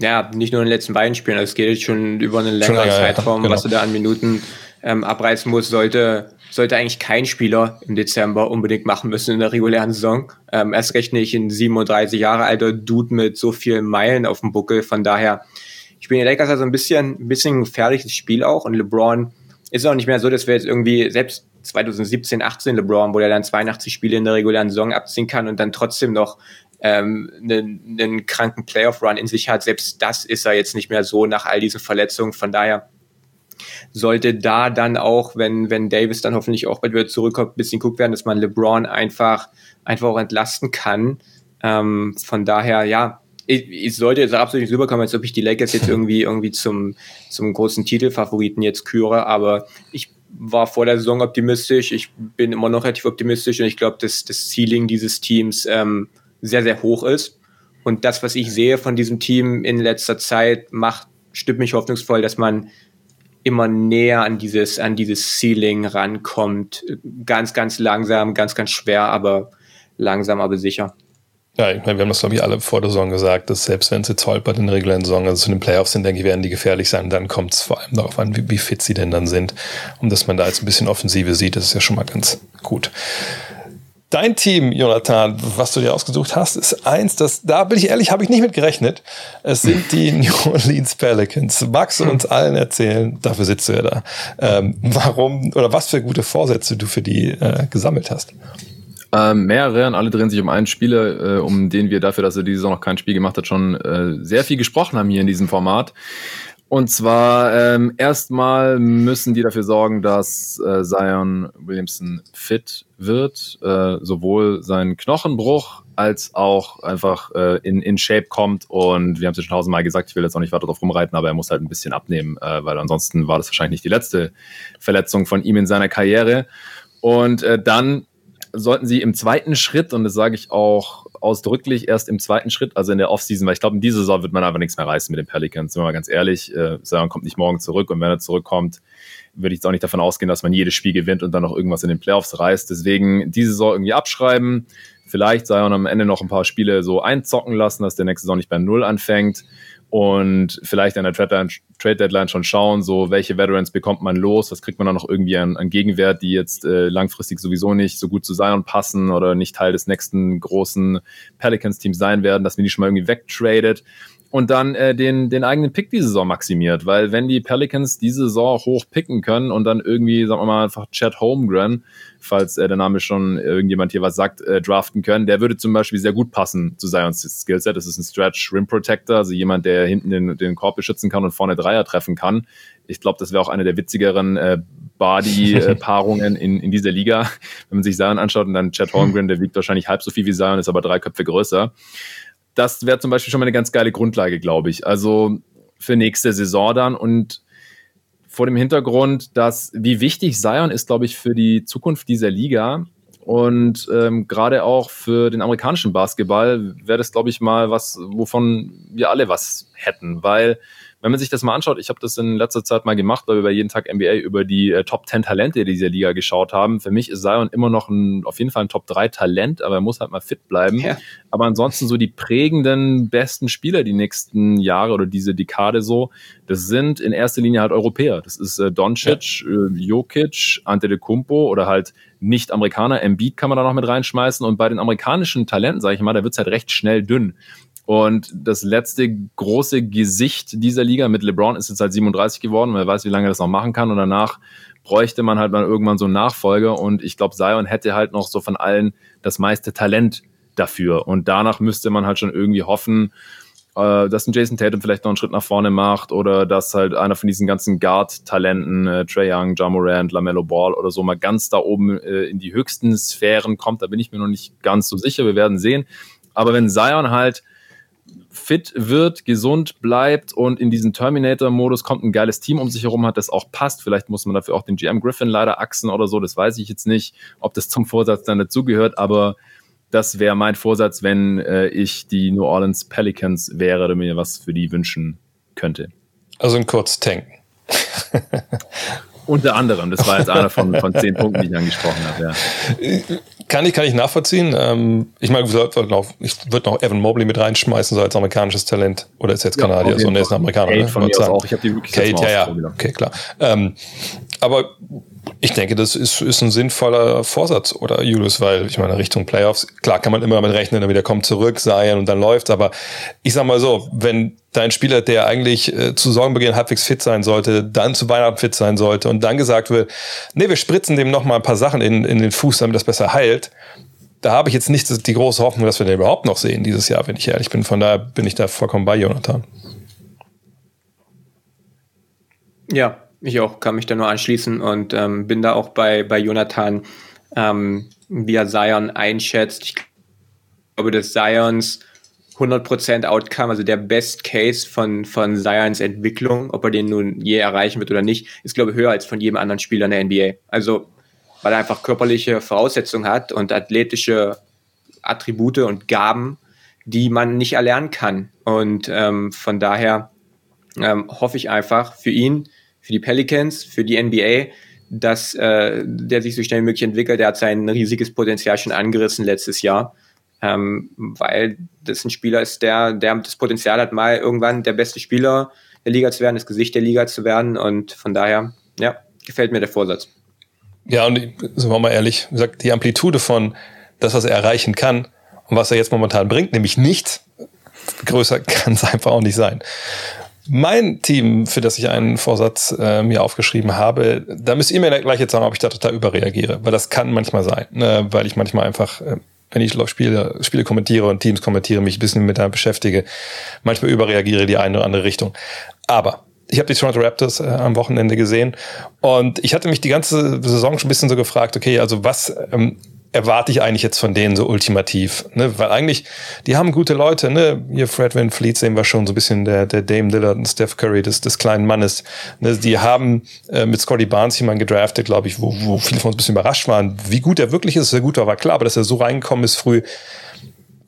Ja, nicht nur in den letzten beiden Spielen, also es geht jetzt schon über einen längeren Zeitraum, ja, genau. was du da an Minuten ähm, abreißen musst, sollte sollte eigentlich kein Spieler im Dezember unbedingt machen müssen in der regulären Saison. Ähm, erst recht nicht ein 37 Jahre alter Dude mit so vielen Meilen auf dem Buckel. Von daher, ich bin die Lakers also ein bisschen, ein bisschen ein gefährliches Spiel auch. Und LeBron ist auch nicht mehr so, dass wir jetzt irgendwie, selbst 2017, 18 LeBron, wo er dann 82 Spiele in der regulären Saison abziehen kann und dann trotzdem noch ähm, einen, einen kranken Playoff-Run in sich hat. Selbst das ist er jetzt nicht mehr so nach all diesen Verletzungen. Von daher sollte da dann auch, wenn, wenn Davis dann hoffentlich auch bald wieder zurückkommt, ein bisschen guckt werden, dass man LeBron einfach, einfach auch entlasten kann. Ähm, von daher, ja, ich, ich sollte jetzt absolut nicht rüberkommen, als ob ich die Lakers jetzt *laughs* irgendwie, irgendwie zum, zum großen Titelfavoriten jetzt küre, aber ich war vor der Saison optimistisch, ich bin immer noch relativ optimistisch und ich glaube, dass das Ceiling dieses Teams ähm, sehr, sehr hoch ist. Und das, was ich sehe von diesem Team in letzter Zeit, macht, stimmt mich hoffnungsvoll, dass man immer näher an dieses, an dieses Ceiling rankommt. Ganz, ganz langsam, ganz, ganz schwer, aber langsam, aber sicher. Ja, ich meine, wir haben das, glaube ich, alle vor der Saison gesagt, dass selbst wenn sie jetzt in der regulären Saison, also zu den Playoffs sind, denke ich, werden die gefährlich sein. Dann kommt es vor allem darauf an, wie, wie fit sie denn dann sind. Und dass man da jetzt ein bisschen Offensive sieht, das ist ja schon mal ganz gut. Dein Team, Jonathan, was du dir ausgesucht hast, ist eins, das, da bin ich ehrlich, habe ich nicht mit gerechnet. Es sind die *laughs* New Orleans Pelicans. Magst du uns allen erzählen, dafür sitzt du ja da, ähm, warum oder was für gute Vorsätze du für die äh, gesammelt hast? Ähm, mehrere und alle drehen sich um einen Spieler, äh, um den wir dafür, dass er diese Saison noch kein Spiel gemacht hat, schon äh, sehr viel gesprochen haben hier in diesem Format. Und zwar ähm, erstmal müssen die dafür sorgen, dass äh, Zion Williamson fit wird, äh, sowohl sein Knochenbruch als auch einfach äh, in, in Shape kommt. Und wir haben es ja schon tausendmal gesagt, ich will jetzt auch nicht weiter drauf rumreiten, aber er muss halt ein bisschen abnehmen, äh, weil ansonsten war das wahrscheinlich nicht die letzte Verletzung von ihm in seiner Karriere. Und äh, dann sollten sie im zweiten Schritt, und das sage ich auch ausdrücklich erst im zweiten Schritt, also in der Offseason, weil ich glaube, in dieser Saison wird man einfach nichts mehr reißen mit den Pelicans, sind wir mal ganz ehrlich. Äh, Zion kommt nicht morgen zurück und wenn er zurückkommt, würde ich jetzt auch nicht davon ausgehen, dass man jedes Spiel gewinnt und dann noch irgendwas in den Playoffs reißt. Deswegen diese Saison irgendwie abschreiben. Vielleicht Zion am Ende noch ein paar Spiele so einzocken lassen, dass der nächste Saison nicht bei Null anfängt und vielleicht an der Trade Deadline schon schauen, so welche Veterans bekommt man los, was kriegt man dann noch irgendwie an, an Gegenwert, die jetzt äh, langfristig sowieso nicht so gut zu Zion passen oder nicht Teil des nächsten großen Pelicans-Teams sein werden, dass man die schon mal irgendwie wegtradet und dann äh, den, den eigenen Pick diese Saison maximiert. Weil wenn die Pelicans diese Saison hoch picken können und dann irgendwie, sagen wir mal, einfach Chad Holmgren, falls äh, der Name schon irgendjemand hier was sagt, äh, draften können, der würde zum Beispiel sehr gut passen zu Zions Skillset. Das ist ein Stretch Rim Protector, also jemand, der hinten den, den Korb beschützen kann und vorne Dreier treffen kann. Ich glaube, das wäre auch eine der witzigeren äh, Body-Paarungen in, in dieser Liga, *laughs* wenn man sich Zion anschaut und dann Chad Holmgren, der wiegt wahrscheinlich halb so viel wie Zion, ist aber drei Köpfe größer das wäre zum Beispiel schon mal eine ganz geile Grundlage, glaube ich. Also für nächste Saison dann und vor dem Hintergrund, dass wie wichtig Zion ist, glaube ich, für die Zukunft dieser Liga und ähm, gerade auch für den amerikanischen Basketball wäre das, glaube ich, mal was, wovon wir alle was hätten, weil wenn man sich das mal anschaut, ich habe das in letzter Zeit mal gemacht, weil wir bei jeden Tag NBA über die äh, Top 10 Talente dieser Liga geschaut haben. Für mich ist Zion immer noch ein, auf jeden Fall ein Top 3 Talent, aber er muss halt mal fit bleiben. Ja. Aber ansonsten so die prägenden besten Spieler die nächsten Jahre oder diese Dekade so, das sind in erster Linie halt Europäer. Das ist äh, Doncic, ja. äh, Jokic, Antetokounmpo oder halt Nicht-Amerikaner. Embiid kann man da noch mit reinschmeißen. Und bei den amerikanischen Talenten, sage ich mal, da wird's halt recht schnell dünn. Und das letzte große Gesicht dieser Liga mit LeBron ist jetzt halt 37 geworden. Wer weiß, wie lange er das noch machen kann. Und danach bräuchte man halt mal irgendwann so einen Nachfolger. Und ich glaube, Zion hätte halt noch so von allen das meiste Talent dafür. Und danach müsste man halt schon irgendwie hoffen, äh, dass ein Jason Tatum vielleicht noch einen Schritt nach vorne macht oder dass halt einer von diesen ganzen Guard-Talenten, äh, Trey Young, Ja Morant, LaMelo Ball oder so mal ganz da oben äh, in die höchsten Sphären kommt. Da bin ich mir noch nicht ganz so sicher. Wir werden sehen. Aber wenn Zion halt fit wird, gesund bleibt und in diesen Terminator-Modus kommt, ein geiles Team um sich herum hat, das auch passt. Vielleicht muss man dafür auch den GM Griffin leider achsen oder so, das weiß ich jetzt nicht, ob das zum Vorsatz dann dazugehört, aber das wäre mein Vorsatz, wenn äh, ich die New Orleans Pelicans wäre oder mir was für die wünschen könnte. Also ein kurz tanken. Unter anderem, das war jetzt einer von, von *laughs* zehn Punkten, die ich angesprochen habe. Ja. Kann ich, kann ich nachvollziehen. Ähm, ich meine, ich würde noch, noch Evan Mobley mit reinschmeißen, so als amerikanisches Talent. Oder ist jetzt Kanadier, ja, so ist ein Amerikaner. Kate ne? von mir auch. Ich habe die wirklich Kate, ja, ja. Okay, klar. Ähm, aber ich denke, das ist, ist ein sinnvoller Vorsatz, oder Julius, weil ich meine, Richtung Playoffs, klar kann man immer damit rechnen, dann wieder kommt zurück, sein und dann läuft, aber ich sag mal so, wenn dein Spieler, der eigentlich äh, zu Saisonbeginn halbwegs fit sein sollte, dann zu Weihnachten fit sein sollte und dann gesagt wird, nee, wir spritzen dem noch mal ein paar Sachen in, in den Fuß, damit das besser heilt, da habe ich jetzt nicht die große Hoffnung, dass wir den überhaupt noch sehen dieses Jahr, wenn ich ehrlich bin. Von daher bin ich da vollkommen bei Jonathan. Ja, ich auch, kann mich da nur anschließen und ähm, bin da auch bei, bei Jonathan, ähm, wie er Zion einschätzt. Ich glaube, dass Zions 100% Outcome, also der Best Case von, von Zions Entwicklung, ob er den nun je erreichen wird oder nicht, ist, glaube ich, höher als von jedem anderen Spieler in der NBA. Also, weil er einfach körperliche Voraussetzungen hat und athletische Attribute und Gaben, die man nicht erlernen kann. Und ähm, von daher ähm, hoffe ich einfach für ihn, für die Pelicans, für die NBA, dass äh, der sich so schnell wie möglich entwickelt. Der hat sein riesiges Potenzial schon angerissen letztes Jahr, ähm, weil das ein Spieler ist, der, der das Potenzial hat, mal irgendwann der beste Spieler der Liga zu werden, das Gesicht der Liga zu werden. Und von daher, ja, gefällt mir der Vorsatz. Ja, und sind wir mal ehrlich, gesagt, die Amplitude von das, was er erreichen kann und was er jetzt momentan bringt, nämlich nichts, größer *laughs* kann es einfach auch nicht sein. Mein Team, für das ich einen Vorsatz äh, mir aufgeschrieben habe, da müsst ihr mir gleich jetzt sagen, ob ich da total überreagiere, weil das kann manchmal sein, ne? weil ich manchmal einfach, äh, wenn ich Spiele, Spiele kommentiere und Teams kommentiere, mich ein bisschen mit da beschäftige, manchmal überreagiere die eine oder andere Richtung. Aber ich habe die Toronto Raptors äh, am Wochenende gesehen und ich hatte mich die ganze Saison schon ein bisschen so gefragt, okay, also was ähm, erwarte ich eigentlich jetzt von denen so ultimativ? Ne? Weil eigentlich, die haben gute Leute, ne? Hier Fred Van Fleet sehen wir schon so ein bisschen der, der Dame Lillard und Steph Curry des, des kleinen Mannes. Ne? Die haben äh, mit Scotty Barnes jemanden gedraftet, glaube ich, wo, wo viele von uns ein bisschen überrascht waren, wie gut er wirklich ist. Sehr gut, war klar, aber dass er so reingekommen ist früh,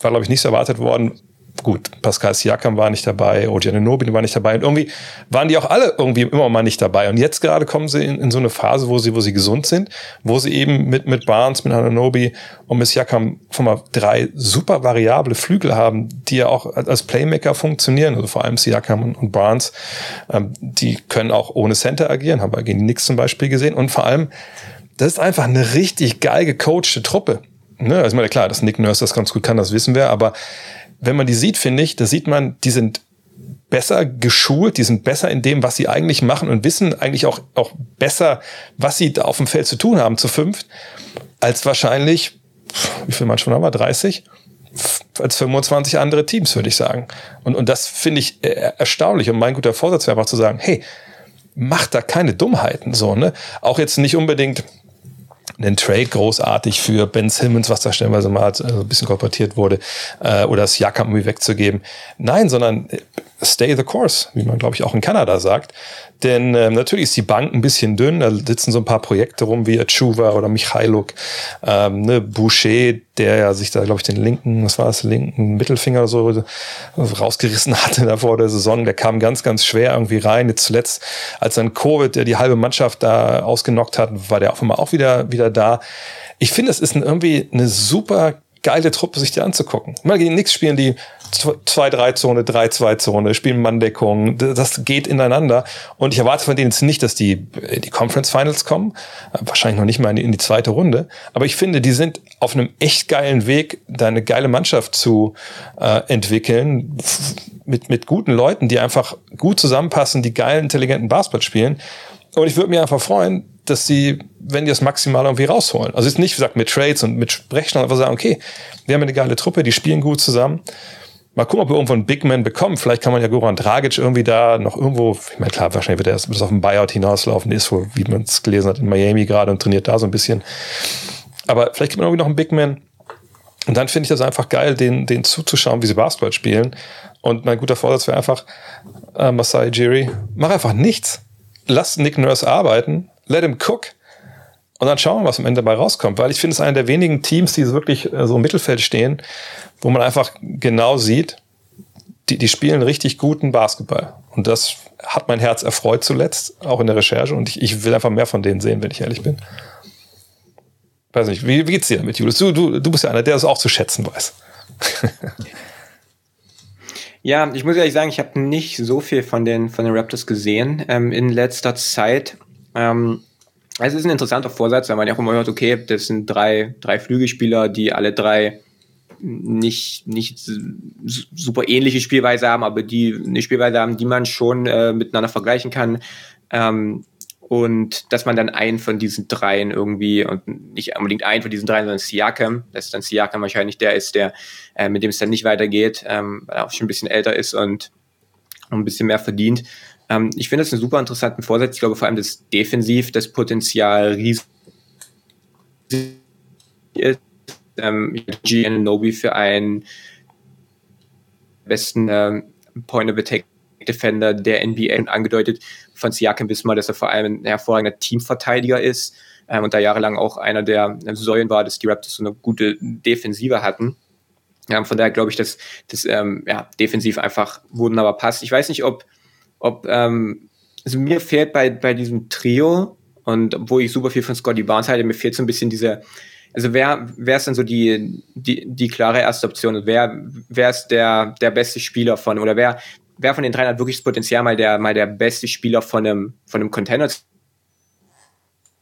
war, glaube ich, nicht so erwartet worden gut, Pascal Siakam war nicht dabei, OG Ananobi war nicht dabei und irgendwie waren die auch alle irgendwie immer mal nicht dabei und jetzt gerade kommen sie in, in, so eine Phase, wo sie, wo sie gesund sind, wo sie eben mit, mit Barnes, mit Ananobi und mit Siakam von mal drei super variable Flügel haben, die ja auch als Playmaker funktionieren, also vor allem Siakam und, und Barnes, ähm, die können auch ohne Center agieren, haben wir gegen die Knicks zum Beispiel gesehen und vor allem, das ist einfach eine richtig geil gecoachte Truppe. Ne? Also ich meine, klar, dass Nick Nurse das ganz gut kann, das wissen wir, aber wenn man die sieht, finde ich, da sieht man, die sind besser geschult, die sind besser in dem, was sie eigentlich machen und wissen eigentlich auch, auch besser, was sie da auf dem Feld zu tun haben, zu fünft, als wahrscheinlich, wie viel manchmal haben wir, 30? als 25 andere Teams, würde ich sagen. Und, und das finde ich erstaunlich. Und mein guter Vorsatz wäre einfach zu sagen, hey, macht da keine Dummheiten, so, ne? Auch jetzt nicht unbedingt, einen Trade großartig für Ben Simmons, was da stellenweise mal so ein bisschen kolportiert wurde, äh, oder das irgendwie wegzugeben. Nein, sondern äh, stay the course, wie man, glaube ich, auch in Kanada sagt. Denn äh, natürlich ist die Bank ein bisschen dünn, da sitzen so ein paar Projekte rum wie Achuva oder Michailuk, ähm, ne, Boucher, der ja sich da, glaube ich, den linken, was war das, linken Mittelfinger oder so rausgerissen *laughs* hatte da vor der Saison. Der kam ganz, ganz schwer irgendwie rein. Jetzt zuletzt, als dann Covid, der die halbe Mannschaft da ausgenockt hat, war der auf einmal auch wieder, wieder da. Ich finde, es ist irgendwie eine super geile Truppe, sich die anzugucken. Mal gegen nichts spielen die 2-3-Zone, 3-2-Zone, spielen Manndeckung. Das geht ineinander. Und ich erwarte von denen jetzt nicht, dass die in die Conference Finals kommen. Wahrscheinlich noch nicht mal in die zweite Runde. Aber ich finde, die sind auf einem echt geilen Weg, da eine geile Mannschaft zu äh, entwickeln. Mit, mit guten Leuten, die einfach gut zusammenpassen, die geilen, intelligenten Basketball spielen. Und ich würde mich einfach freuen, dass sie, wenn die das maximal irgendwie rausholen. Also jetzt nicht, wie gesagt, mit Trades und mit Sprechen, aber sagen, okay, wir haben eine geile Truppe, die spielen gut zusammen. Mal gucken, ob wir irgendwo einen Big Man bekommen. Vielleicht kann man ja Goran Dragic irgendwie da noch irgendwo, ich meine, klar, wahrscheinlich wird er erst auf dem Buyout hinauslaufen, ist wohl, wie man es gelesen hat, in Miami gerade und trainiert da so ein bisschen. Aber vielleicht gibt man irgendwie noch einen Big Man. Und dann finde ich das einfach geil, den, den zuzuschauen, wie sie Basketball spielen. Und mein guter Vorsatz wäre einfach, äh, Masai Jiri, mach einfach nichts. Lass Nick Nurse arbeiten, let him cook. Und dann schauen wir, was am Ende dabei rauskommt. Weil ich finde, es einer der wenigen Teams, die wirklich äh, so im Mittelfeld stehen, wo man einfach genau sieht, die, die spielen richtig guten Basketball. Und das hat mein Herz erfreut zuletzt, auch in der Recherche. Und ich, ich will einfach mehr von denen sehen, wenn ich ehrlich bin. Weiß nicht, wie, wie geht's dir damit, Julius? Du, du, du bist ja einer, der es auch zu schätzen weiß. *laughs* ja, ich muss ehrlich sagen, ich habe nicht so viel von den, von den Raptors gesehen ähm, in letzter Zeit. Ähm, es ist ein interessanter Vorsatz, weil man ja auch immer hört, okay, das sind drei, drei Flügelspieler, die alle drei nicht, nicht super ähnliche Spielweise haben, aber die eine Spielweise haben, die man schon äh, miteinander vergleichen kann. Ähm, und dass man dann einen von diesen dreien irgendwie und nicht unbedingt einen von diesen dreien, sondern Siakam, dass dann Siakam wahrscheinlich der ist, der äh, mit dem es dann nicht weitergeht, ähm, weil er auch schon ein bisschen älter ist und, und ein bisschen mehr verdient. Ähm, ich finde das einen super interessanten Vorsatz. Ich glaube vor allem, dass defensiv das Potenzial riesig ist ähm, Nobi für einen besten ähm, Point of Attack Defender der NBA angedeutet. Von Siakam wissen wir, dass er vor allem ein hervorragender Teamverteidiger ist ähm, und da jahrelang auch einer der Säulen war, dass die Raptors so eine gute Defensive hatten. Ähm, von daher glaube ich, dass das ähm, ja, defensiv einfach wunderbar passt. Ich weiß nicht, ob, ob ähm, also mir fehlt bei, bei diesem Trio und wo ich super viel von Scotty Barnes halte, mir fehlt so ein bisschen diese also wer, wer ist denn so die, die, die klare erste Option? Wer, wer ist der, der beste Spieler von, oder wer, wer von den dreien hat wirklich das Potenzial, mal der, mal der beste Spieler von einem, von einem Container zu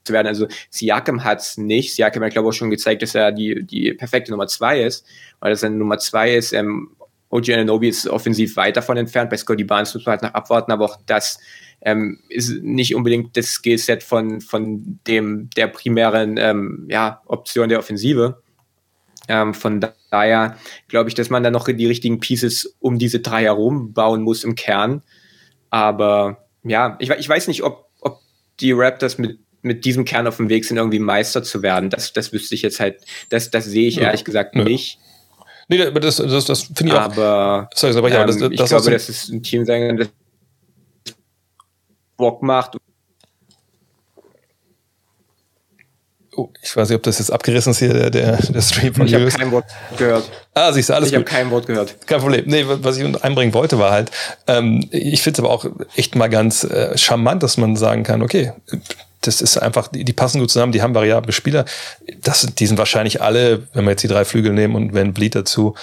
werden? Also Siakam hat es nicht. Siakam hat, glaube ich, auch schon gezeigt, dass er die, die perfekte Nummer zwei ist, weil dass er Nummer zwei ist. Ähm, OG Ananobi ist offensiv weit davon entfernt. Bei Scotty Barnes muss man halt noch abwarten, aber auch das ähm, ist nicht unbedingt das Skillset von, von dem, der primären ähm, ja, Option der Offensive. Ähm, von daher glaube ich, dass man dann noch die richtigen Pieces um diese drei herum bauen muss im Kern. Aber ja, ich, ich weiß nicht, ob, ob die Raptors mit, mit diesem Kern auf dem Weg sind, irgendwie Meister zu werden. Das, das wüsste ich jetzt halt, das, das sehe ich ehrlich gesagt ja. nicht. Nee, aber das, das, das finde ich auch. Aber, sorry, aber ja, das, das, ich das glaube, das ist ein Team sein, das Bock macht. Oh, ich weiß nicht, ob das jetzt abgerissen ist hier, der, der, der Stream von Ich habe kein Wort gehört. Ah, siehst du, alles Ich habe kein Wort gehört. Kein Problem. Nee, was ich einbringen wollte, war halt, ähm, ich finde es aber auch echt mal ganz äh, charmant, dass man sagen kann, okay, das ist einfach, die, die passen gut zusammen, die haben variable Spieler. Das, die sind wahrscheinlich alle, wenn wir jetzt die drei Flügel nehmen und wenn Bleed dazu,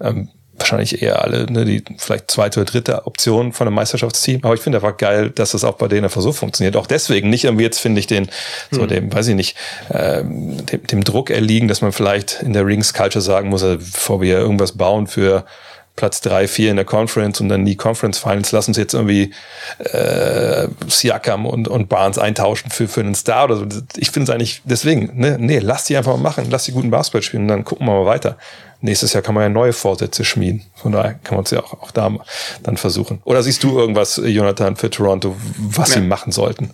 ähm, wahrscheinlich eher alle, ne, die vielleicht zweite oder dritte Option von einem Meisterschaftsteam. Aber ich finde einfach geil, dass das auch bei denen einfach so funktioniert. Auch deswegen, nicht irgendwie jetzt finde ich den, so hm. dem, weiß ich nicht, ähm, dem, dem Druck erliegen, dass man vielleicht in der Rings Culture sagen muss, also bevor wir irgendwas bauen für Platz drei, vier in der Conference und dann die Conference Finals lassen sie jetzt irgendwie äh, Siakam und, und Barnes eintauschen für, für einen Star oder so. Ich finde es eigentlich deswegen, ne, nee, lass die einfach mal machen, lass die guten Basketball spielen und dann gucken wir mal weiter nächstes Jahr kann man ja neue Vorsätze schmieden. Von daher kann man es ja auch, auch da dann versuchen. Oder siehst du irgendwas, Jonathan, für Toronto, was ja. sie machen sollten?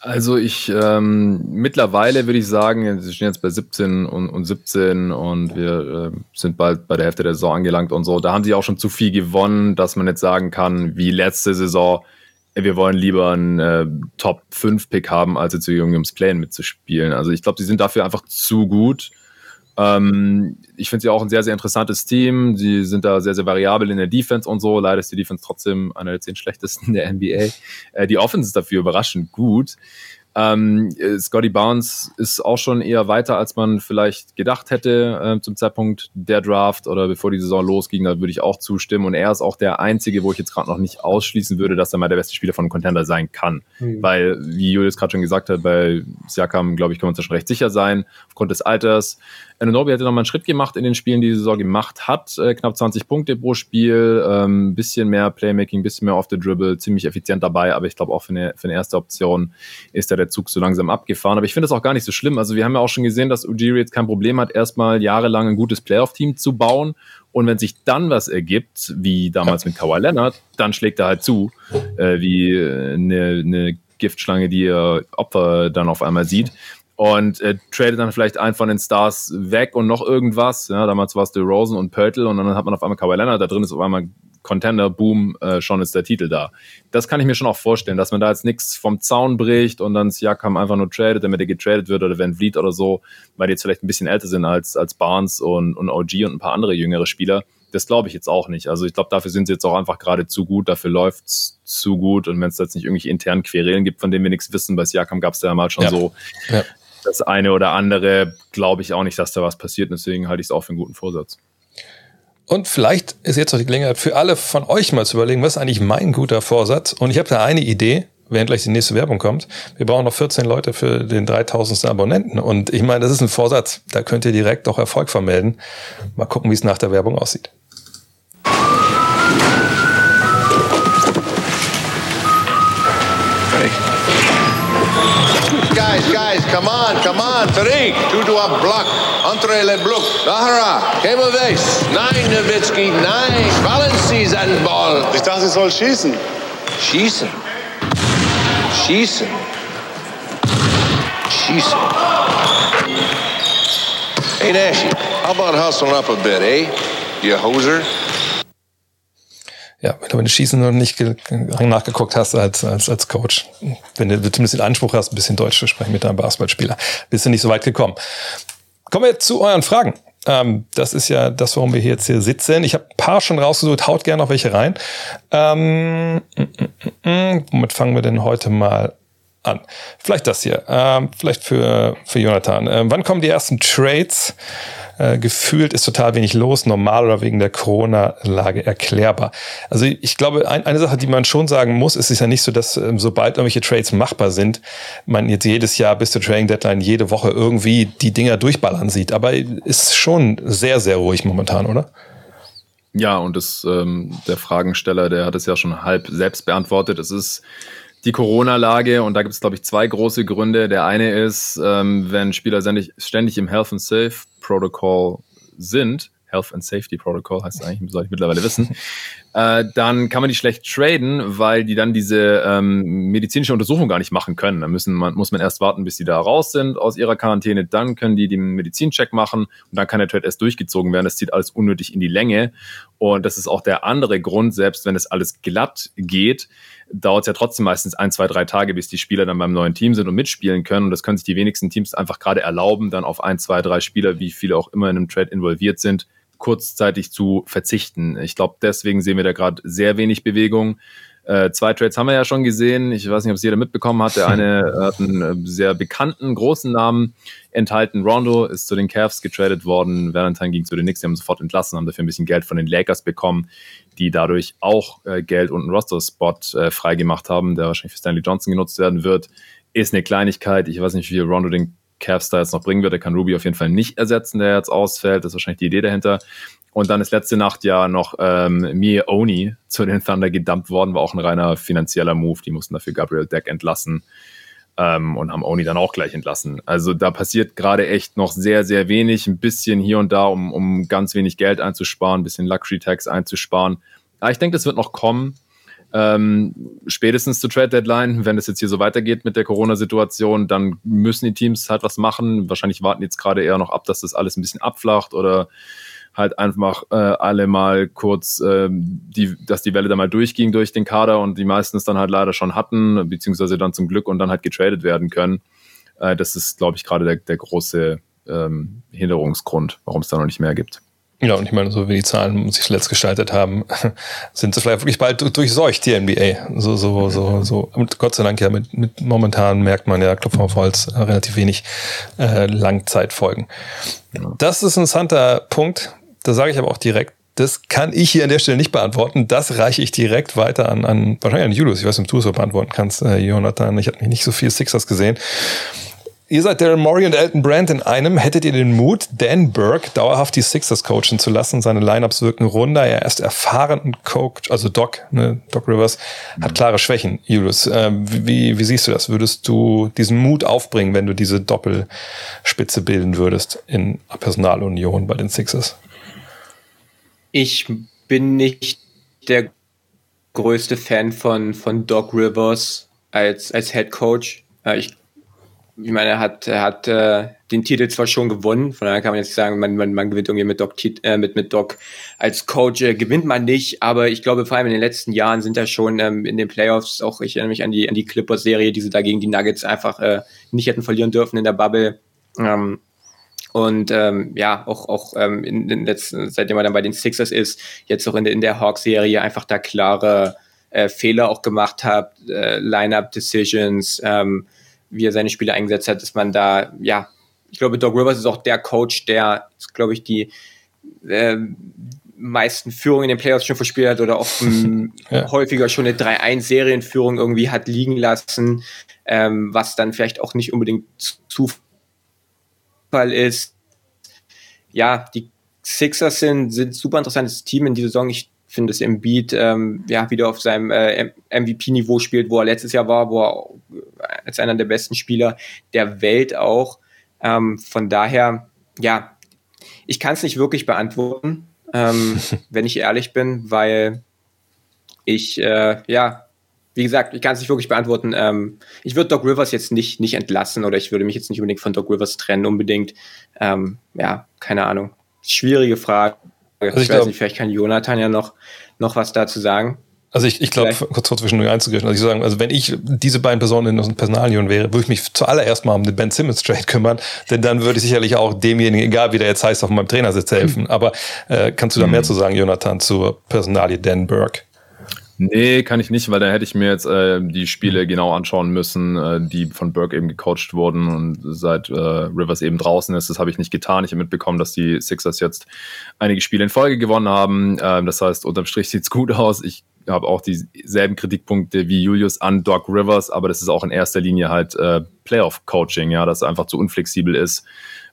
Also ich ähm, mittlerweile würde ich sagen, sie stehen jetzt bei 17 und, und 17 und wir äh, sind bald bei der Hälfte der Saison angelangt und so. Da haben sie auch schon zu viel gewonnen, dass man jetzt sagen kann, wie letzte Saison, wir wollen lieber einen äh, Top 5 Pick haben, als jetzt irgendwie ums Plan mitzuspielen. Also ich glaube, sie sind dafür einfach zu gut. Ähm, ich finde sie auch ein sehr, sehr interessantes Team. Sie sind da sehr, sehr variabel in der Defense und so. Leider ist die Defense trotzdem einer der zehn schlechtesten *laughs* der NBA. Äh, die Offense ist dafür überraschend gut. Ähm, äh, Scotty Barnes ist auch schon eher weiter, als man vielleicht gedacht hätte äh, zum Zeitpunkt der Draft oder bevor die Saison losging. Da würde ich auch zustimmen. Und er ist auch der Einzige, wo ich jetzt gerade noch nicht ausschließen würde, dass er mal der beste Spieler von Contender sein kann. Mhm. Weil, wie Julius gerade schon gesagt hat, bei Siakam, glaube ich, kann man uns da schon recht sicher sein, aufgrund des Alters. Ananobi hatte nochmal einen Schritt gemacht in den Spielen, die die Saison gemacht hat. Äh, knapp 20 Punkte pro Spiel, ähm, bisschen mehr Playmaking, bisschen mehr off the dribble, ziemlich effizient dabei, aber ich glaube auch für eine, für eine erste Option ist da der Zug so langsam abgefahren. Aber ich finde das auch gar nicht so schlimm. Also wir haben ja auch schon gesehen, dass Ujiri jetzt kein Problem hat, erstmal jahrelang ein gutes Playoff-Team zu bauen. Und wenn sich dann was ergibt, wie damals mit Kawhi Leonard, dann schlägt er halt zu, äh, wie eine, eine Giftschlange, die ihr Opfer dann auf einmal sieht. Und äh, tradet dann vielleicht einen von den Stars weg und noch irgendwas. Ja, damals war es Rosen und Pörtl und dann hat man auf einmal Kawhi Leonard, da drin ist auf einmal Contender, Boom, äh, schon ist der Titel da. Das kann ich mir schon auch vorstellen, dass man da jetzt nichts vom Zaun bricht und dann Siakam einfach nur tradet, damit er getradet wird oder Van Vliet oder so, weil die jetzt vielleicht ein bisschen älter sind als, als Barnes und, und OG und ein paar andere jüngere Spieler. Das glaube ich jetzt auch nicht. Also ich glaube, dafür sind sie jetzt auch einfach gerade zu gut, dafür läuft's zu gut. Und wenn es jetzt nicht irgendwelche internen Querelen gibt, von denen wir nichts wissen, bei Siakam gab es ja mal schon ja. so ja. Das eine oder andere, glaube ich auch nicht, dass da was passiert. Deswegen halte ich es auch für einen guten Vorsatz. Und vielleicht ist jetzt noch die Gelegenheit für alle von euch mal zu überlegen, was ist eigentlich mein guter Vorsatz? Und ich habe da eine Idee, während gleich die nächste Werbung kommt. Wir brauchen noch 14 Leute für den 3000. Abonnenten. Und ich meine, das ist ein Vorsatz. Da könnt ihr direkt auch Erfolg vermelden. Mal gucken, wie es nach der Werbung aussieht. Come on, come on. Tariq, two to up block. Entre le bloc. Zahra, Kemovic. Nein, Nowitzki, nein. Valencies an Ball. Ich dachte, sie soll schießen. Schießen. Schießen. Schießen. Hey, Nashi, how about hustling up a bit, eh? You hoser. Ja, wenn du Schießen noch nicht nachgeguckt hast als, als, als Coach, wenn du zumindest den Anspruch hast, ein bisschen Deutsch zu sprechen mit deinem Basketballspieler, bist du nicht so weit gekommen. Kommen wir zu euren Fragen. Ähm, das ist ja das, warum wir hier jetzt hier sitzen. Ich habe ein paar schon rausgesucht, haut gerne noch welche rein. Ähm, mm, mm, mm, womit fangen wir denn heute mal an? Vielleicht das hier. Ähm, vielleicht für, für Jonathan. Ähm, wann kommen die ersten Trades? Äh, gefühlt ist total wenig los, normal oder wegen der Corona-Lage erklärbar. Also ich glaube, ein, eine Sache, die man schon sagen muss, ist es ja nicht so, dass ähm, sobald irgendwelche Trades machbar sind, man jetzt jedes Jahr bis zur Trading Deadline jede Woche irgendwie die Dinger durchballern sieht. Aber ist schon sehr, sehr ruhig momentan, oder? Ja, und das, ähm, der Fragensteller, der hat es ja schon halb selbst beantwortet. Es ist die Corona-Lage und da gibt es, glaube ich, zwei große Gründe. Der eine ist, ähm, wenn Spieler ständig, ständig im Health and Safe Protocol sind, Health and Safety Protocol heißt es eigentlich, soll ich mittlerweile wissen, *laughs* äh, dann kann man die schlecht traden, weil die dann diese ähm, medizinische Untersuchung gar nicht machen können. Da müssen man, muss man erst warten, bis die da raus sind aus ihrer Quarantäne, dann können die den Medizincheck machen und dann kann der Trade erst durchgezogen werden. Das zieht alles unnötig in die Länge und das ist auch der andere Grund, selbst wenn es alles glatt geht, dauert es ja trotzdem meistens ein, zwei, drei Tage, bis die Spieler dann beim neuen Team sind und mitspielen können. Und das können sich die wenigsten Teams einfach gerade erlauben, dann auf ein, zwei, drei Spieler, wie viele auch immer in einem Trade involviert sind, kurzzeitig zu verzichten. Ich glaube, deswegen sehen wir da gerade sehr wenig Bewegung. Äh, zwei Trades haben wir ja schon gesehen. Ich weiß nicht, ob es jeder mitbekommen hat. Der *laughs* eine hat einen äh, sehr bekannten, großen Namen enthalten. Rondo ist zu den Cavs getradet worden. Valentine ging zu den Knicks. Die haben sofort entlassen, haben dafür ein bisschen Geld von den Lakers bekommen, die dadurch auch äh, Geld und einen Roster-Spot äh, freigemacht haben, der wahrscheinlich für Stanley Johnson genutzt werden wird. Ist eine Kleinigkeit. Ich weiß nicht, wie viel Rondo den Cavs da jetzt noch bringen wird. Er kann Ruby auf jeden Fall nicht ersetzen, der jetzt ausfällt. Das ist wahrscheinlich die Idee dahinter. Und dann ist letzte Nacht ja noch ähm, Mie Oni zu den Thunder gedumpt worden, war auch ein reiner finanzieller Move. Die mussten dafür Gabriel Deck entlassen ähm, und haben Oni dann auch gleich entlassen. Also da passiert gerade echt noch sehr, sehr wenig, ein bisschen hier und da, um, um ganz wenig Geld einzusparen, ein bisschen Luxury Tax einzusparen. Aber ich denke, das wird noch kommen. Ähm, spätestens zur Trade Deadline, wenn es jetzt hier so weitergeht mit der Corona-Situation, dann müssen die Teams halt was machen. Wahrscheinlich warten jetzt gerade eher noch ab, dass das alles ein bisschen abflacht oder halt einfach äh, alle mal kurz, äh, die, dass die Welle da mal durchging durch den Kader und die meisten es dann halt leider schon hatten, beziehungsweise dann zum Glück und dann halt getradet werden können. Äh, das ist, glaube ich, gerade der, der große ähm, Hinderungsgrund, warum es da noch nicht mehr gibt. Ja, und ich meine, so wie die Zahlen sich zuletzt gestaltet haben, *laughs* sind sie vielleicht wirklich bald durchseucht, die NBA. So, so, so, so. Und Gott sei Dank ja, mit, mit momentan merkt man ja, Klopfer auf Holz, äh, relativ wenig äh, Langzeitfolgen. Das ist ein interessanter Punkt. Da sage ich aber auch direkt, das kann ich hier an der Stelle nicht beantworten. Das reiche ich direkt weiter an, an wahrscheinlich an Julius. Ich weiß nicht, ob du es so beantworten kannst, äh, Jonathan. Ich habe nicht so viel Sixers gesehen. Ihr seid Daryl Morey und Elton Brand in einem. Hättet ihr den Mut, Dan Burke dauerhaft die Sixers coachen zu lassen? Seine Lineups wirken runder. Er ist erfahren und Coach, also Doc, ne, Doc Rivers, hat klare Schwächen. Julius, äh, wie, wie siehst du das? Würdest du diesen Mut aufbringen, wenn du diese Doppelspitze bilden würdest in Personalunion bei den Sixers? Ich bin nicht der größte Fan von, von Doc Rivers als, als Head Coach. Äh, ich ich meine, er hat, er hat äh, den Titel zwar schon gewonnen, von daher kann man jetzt sagen, man, man, man gewinnt irgendwie mit Doc, äh, mit, mit Doc als Coach, äh, gewinnt man nicht, aber ich glaube, vor allem in den letzten Jahren sind da schon ähm, in den Playoffs, auch ich erinnere mich an die, an die Clippers-Serie, die sie da gegen die Nuggets einfach äh, nicht hätten verlieren dürfen in der Bubble. Ähm, und ähm, ja, auch, auch ähm, in den letzten, seitdem er dann bei den Sixers ist, jetzt auch in, der in der Hawks-Serie einfach da klare äh, Fehler auch gemacht hat, äh, Line-Up-Decisions, ähm, wie er seine Spiele eingesetzt hat, dass man da, ja, ich glaube, Doc Rivers ist auch der Coach, der, glaube ich, die äh, meisten Führungen in den Playoffs schon verspielt hat oder auch *laughs* ja. häufiger schon eine 3-1-Serienführung irgendwie hat liegen lassen, ähm, was dann vielleicht auch nicht unbedingt Zufall ist. Ja, die Sixers sind, sind super interessantes Team in dieser Saison. Ich finde, dass Embiid ähm, ja, wieder auf seinem äh, MVP-Niveau spielt, wo er letztes Jahr war, wo er als einer der besten Spieler der Welt auch. Ähm, von daher, ja, ich kann es nicht wirklich beantworten, ähm, *laughs* wenn ich ehrlich bin, weil ich, äh, ja, wie gesagt, ich kann es nicht wirklich beantworten. Ähm, ich würde Doc Rivers jetzt nicht, nicht entlassen oder ich würde mich jetzt nicht unbedingt von Doc Rivers trennen, unbedingt. Ähm, ja, keine Ahnung. Schwierige Frage. Also ich, ich weiß glaub, nicht, vielleicht kann Jonathan ja noch, noch was dazu sagen. Also ich, ich glaube, kurz zwischen einzugehen, also ich sagen, also wenn ich diese beiden Personen in unserem Personalunion wäre, würde ich mich zuallererst mal um den Ben Simmons Trade kümmern, denn dann würde ich sicherlich auch demjenigen, egal wie der jetzt heißt, auf meinem Trainersitz helfen. Mhm. Aber äh, kannst du da mehr mhm. zu sagen, Jonathan, zur Personalie Dan Burke? Nee, kann ich nicht, weil da hätte ich mir jetzt äh, die Spiele genau anschauen müssen, äh, die von Burke eben gecoacht wurden und seit äh, Rivers eben draußen ist. Das habe ich nicht getan. Ich habe mitbekommen, dass die Sixers jetzt einige Spiele in Folge gewonnen haben. Ähm, das heißt, unterm Strich sieht's gut aus. Ich habe auch dieselben Kritikpunkte wie Julius an Doc Rivers, aber das ist auch in erster Linie halt äh, Playoff-Coaching, ja, dass er einfach zu unflexibel ist,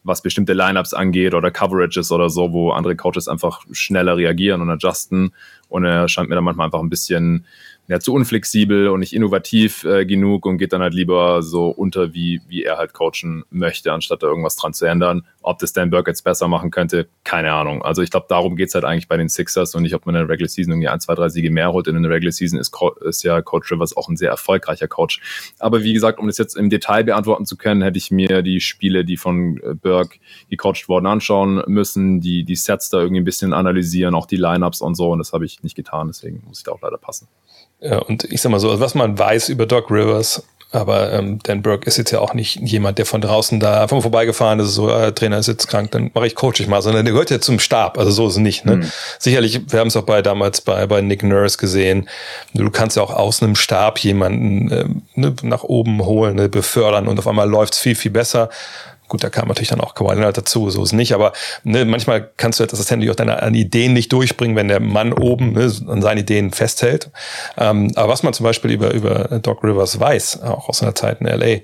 was bestimmte Lineups angeht oder Coverages oder so, wo andere Coaches einfach schneller reagieren und adjusten. Und er scheint mir dann manchmal einfach ein bisschen ja, zu unflexibel und nicht innovativ äh, genug und geht dann halt lieber so unter, wie, wie er halt coachen möchte, anstatt da irgendwas dran zu ändern. Ob das Dan Burke jetzt besser machen könnte, keine Ahnung. Also ich glaube, darum geht's halt eigentlich bei den Sixers und nicht, ob man in der Regular Season irgendwie ein, zwei, drei Siege mehr holt. in der Regular Season ist, ist ja Coach Rivers auch ein sehr erfolgreicher Coach. Aber wie gesagt, um das jetzt im Detail beantworten zu können, hätte ich mir die Spiele, die von äh, Burke gecoacht wurden, anschauen müssen, die, die Sets da irgendwie ein bisschen analysieren, auch die Lineups und so. Und das habe ich nicht getan, deswegen muss ich da auch leider passen. Ja, und ich sag mal so, was man weiß über Doc Rivers, aber ähm, Dan Burke ist jetzt ja auch nicht jemand, der von draußen da einfach mal vorbeigefahren ist, so, äh, Trainer ist jetzt krank, dann mache ich Coach ich mal, sondern der gehört ja zum Stab, also so ist es nicht. Ne? Mhm. Sicherlich, wir haben es auch bei damals bei, bei Nick Nurse gesehen, du kannst ja auch aus einem Stab jemanden äh, ne, nach oben holen, ne, befördern und auf einmal läuft's viel, viel besser. Gut, da kam natürlich dann auch Kawhi Leonard dazu, so ist es nicht, aber ne, manchmal kannst du als Assistent auch deine Ideen nicht durchbringen, wenn der Mann oben ne, an seinen Ideen festhält. Ähm, aber was man zum Beispiel über, über Doc Rivers weiß, auch aus seiner Zeit in LA,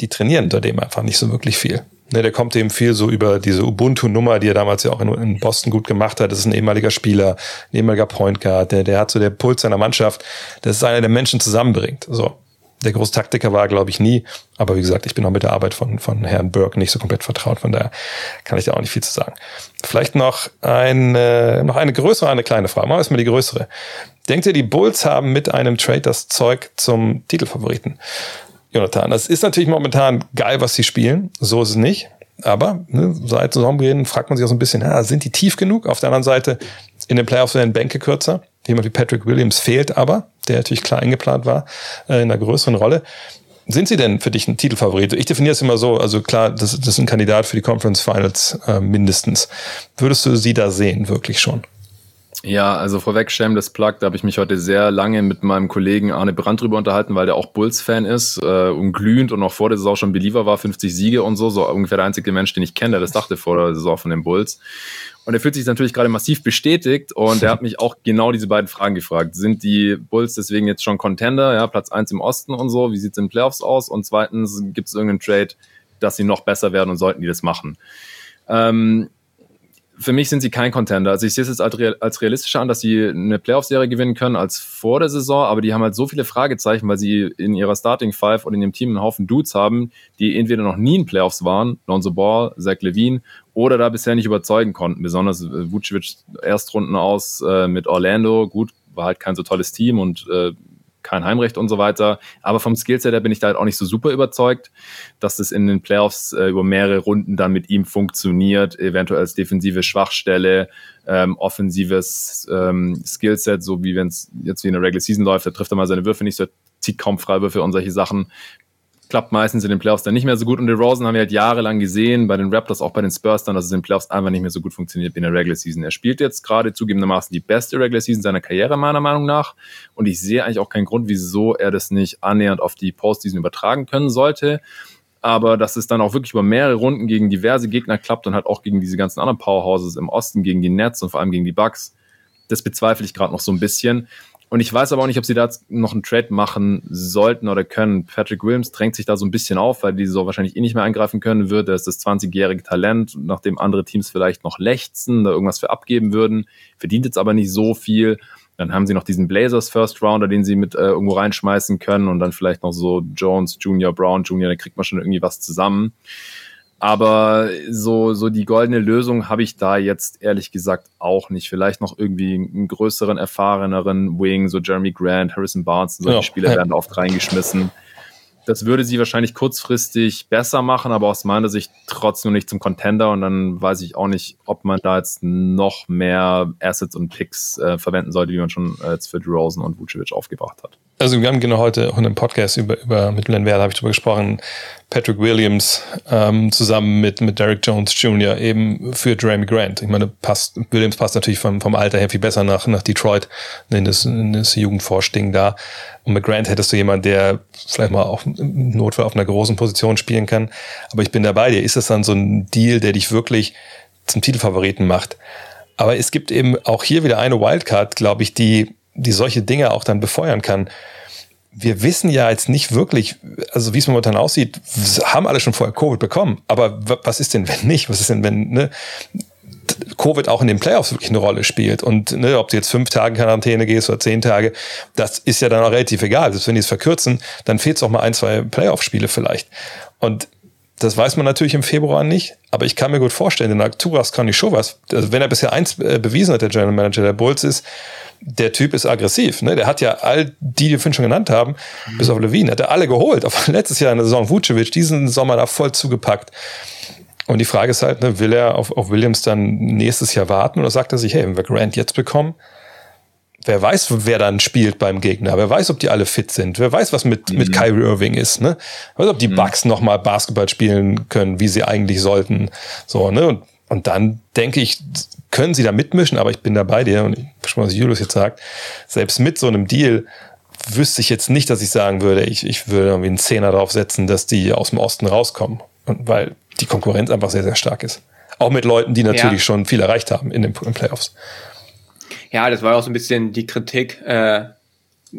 die trainieren unter dem einfach nicht so wirklich viel. Ne, der kommt eben viel so über diese Ubuntu-Nummer, die er damals ja auch in, in, Boston gut gemacht hat. Das ist ein ehemaliger Spieler, ein ehemaliger Point Guard, der, der hat so der Puls seiner Mannschaft. Das ist einer, der Menschen zusammenbringt. So der große Taktiker war, glaube ich, nie. Aber wie gesagt, ich bin auch mit der Arbeit von, von Herrn Burke nicht so komplett vertraut. Von daher kann ich da auch nicht viel zu sagen. Vielleicht noch eine, noch eine größere, eine kleine Frage. Machen wir erstmal die größere. Denkt ihr, die Bulls haben mit einem Trade das Zeug zum Titelfavoriten? Jonathan, das ist natürlich momentan geil, was sie spielen. So ist es nicht. Aber ne, seit Saisonbeginn fragt man sich auch so ein bisschen, ja, sind die tief genug? Auf der anderen Seite, in den Playoffs werden Bänke kürzer. Jemand wie Patrick Williams fehlt aber, der natürlich klar eingeplant war, äh, in einer größeren Rolle. Sind sie denn für dich ein Titelfavorit? Ich definiere es immer so, also klar, das, das ist ein Kandidat für die Conference Finals äh, mindestens. Würdest du sie da sehen, wirklich schon? Ja, also vorweg Shameless Plug, da habe ich mich heute sehr lange mit meinem Kollegen Arne Brandt drüber unterhalten, weil der auch Bulls-Fan ist äh, und glühend und auch vor der Saison schon Believer war, 50 Siege und so, so ungefähr der einzige Mensch, den ich kenne, der das dachte vor der Saison von den Bulls. Und er fühlt sich natürlich gerade massiv bestätigt und er hat mich auch genau diese beiden Fragen gefragt. Sind die Bulls deswegen jetzt schon Contender, ja, Platz eins im Osten und so? Wie sieht's in Playoffs aus? Und zweitens, gibt es irgendeinen Trade, dass sie noch besser werden und sollten die das machen? Ähm, für mich sind sie kein Contender. Also ich sehe es jetzt als realistischer an, dass sie eine Playoff-Serie gewinnen können als vor der Saison, aber die haben halt so viele Fragezeichen, weil sie in ihrer Starting Five oder in ihrem Team einen Haufen Dudes haben, die entweder noch nie in Playoffs waren, Lonzo Ball, Zach Levine, oder da bisher nicht überzeugen konnten. Besonders äh, Vucevic Erstrunden aus äh, mit Orlando, gut, war halt kein so tolles Team und äh, kein Heimrecht und so weiter. Aber vom Skillset her bin ich da halt auch nicht so super überzeugt, dass das in den Playoffs äh, über mehrere Runden dann mit ihm funktioniert, eventuell als defensive Schwachstelle, ähm, offensives ähm, Skillset, so wie wenn es jetzt wie in der Regular Season läuft, da trifft er mal seine Würfe nicht so, zieht kaum Freiwürfe und solche Sachen klappt meistens in den Playoffs dann nicht mehr so gut. Und den Rosen haben wir halt jahrelang gesehen, bei den Raptors, auch bei den Spurs dann, dass es in den Playoffs einfach nicht mehr so gut funktioniert wie in der Regular Season. Er spielt jetzt gerade zugegebenermaßen die beste Regular Season seiner Karriere, meiner Meinung nach. Und ich sehe eigentlich auch keinen Grund, wieso er das nicht annähernd auf die Postseason übertragen können sollte. Aber dass es dann auch wirklich über mehrere Runden gegen diverse Gegner klappt und halt auch gegen diese ganzen anderen Powerhouses im Osten, gegen die Nets und vor allem gegen die Bucks, das bezweifle ich gerade noch so ein bisschen. Und ich weiß aber auch nicht, ob sie da noch einen Trade machen sollten oder können. Patrick Williams drängt sich da so ein bisschen auf, weil die so wahrscheinlich eh nicht mehr eingreifen können wird. Er ist das 20-jährige Talent, nachdem andere Teams vielleicht noch lechzen, da irgendwas für abgeben würden. Verdient jetzt aber nicht so viel. Dann haben sie noch diesen Blazers First Rounder, den sie mit äh, irgendwo reinschmeißen können und dann vielleicht noch so Jones Junior, Brown Junior, da kriegt man schon irgendwie was zusammen. Aber so, so die goldene Lösung habe ich da jetzt ehrlich gesagt auch nicht. Vielleicht noch irgendwie einen größeren, erfahreneren Wing, so Jeremy Grant, Harrison Barnes, solche ja. Spieler werden da oft reingeschmissen. Das würde sie wahrscheinlich kurzfristig besser machen, aber aus meiner Sicht trotzdem nicht zum Contender. Und dann weiß ich auch nicht, ob man da jetzt noch mehr Assets und Picks äh, verwenden sollte, wie man schon äh, jetzt für Rosen und Vucevic aufgebracht hat. Also wir haben genau heute in einem Podcast über, über mit Len Werder habe ich darüber gesprochen, Patrick Williams ähm, zusammen mit, mit Derek Jones Jr. eben für Jeremy Grant. Ich meine, passt, Williams passt natürlich vom, vom Alter her viel besser nach, nach Detroit in das, in das Jugendforschding da. Und mit Grant hättest du jemanden, der vielleicht mal auch im Notfall auf einer großen Position spielen kann. Aber ich bin dabei dir. Ist das dann so ein Deal, der dich wirklich zum Titelfavoriten macht? Aber es gibt eben auch hier wieder eine Wildcard, glaube ich, die, die solche Dinge auch dann befeuern kann wir wissen ja jetzt nicht wirklich, also wie es momentan aussieht, haben alle schon vorher Covid bekommen. Aber was ist denn, *laughs* wenn nicht? Was ist denn, wenn ne, Covid auch in den Playoffs wirklich eine Rolle spielt? Und ne, ob du jetzt fünf Tage Quarantäne gehst oder zehn Tage, das ist ja dann auch relativ egal. Selbst wenn die es verkürzen, dann fehlt es auch mal ein, zwei Playoff-Spiele vielleicht. Und das weiß man natürlich im Februar nicht, aber ich kann mir gut vorstellen, denn Arturas kann ich schon was. Also wenn er bisher eins äh, bewiesen hat, der General Manager der Bulls ist, der Typ ist aggressiv. Ne? Der hat ja all die, die wir vorhin schon genannt haben, mhm. bis auf Levine, hat er alle geholt. Auf *laughs* letztes Jahr in der Saison Vucevic, diesen Sommer da voll zugepackt. Und die Frage ist halt, ne, will er auf, auf Williams dann nächstes Jahr warten oder sagt er sich, hey, wenn wir Grant jetzt bekommen, wer weiß, wer dann spielt beim Gegner, wer weiß, ob die alle fit sind, wer weiß, was mit, mhm. mit Kyrie Irving ist, ne? Wer weiß, ob die mhm. Bucks nochmal Basketball spielen können, wie sie eigentlich sollten. So, ne? Und, und dann denke ich, können sie da mitmischen, aber ich bin da bei dir und ich schon was Julius jetzt sagt, selbst mit so einem Deal wüsste ich jetzt nicht, dass ich sagen würde, ich, ich würde irgendwie einen Zehner drauf setzen, dass die aus dem Osten rauskommen. Und weil die Konkurrenz einfach sehr, sehr stark ist. Auch mit Leuten, die natürlich ja. schon viel erreicht haben in den, Playoffs. Ja, das war auch so ein bisschen die Kritik äh,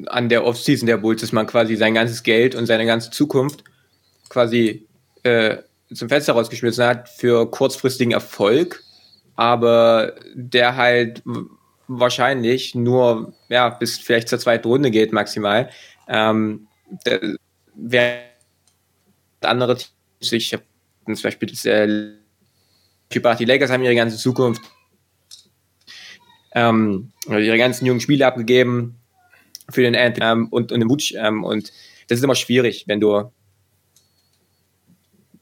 an der Offseason der Bulls, dass man quasi sein ganzes Geld und seine ganze Zukunft quasi äh, zum Fenster rausgeschmissen hat für kurzfristigen Erfolg aber der halt wahrscheinlich nur ja, bis vielleicht zur zweiten Runde geht maximal. Ähm, wer andere Teams, ich habe zum Beispiel das, äh, die Lakers haben ihre ganze Zukunft, ähm, ihre ganzen jungen Spiele abgegeben für den Anthony ähm, und, und den Wutsch, ähm, und das ist immer schwierig, wenn du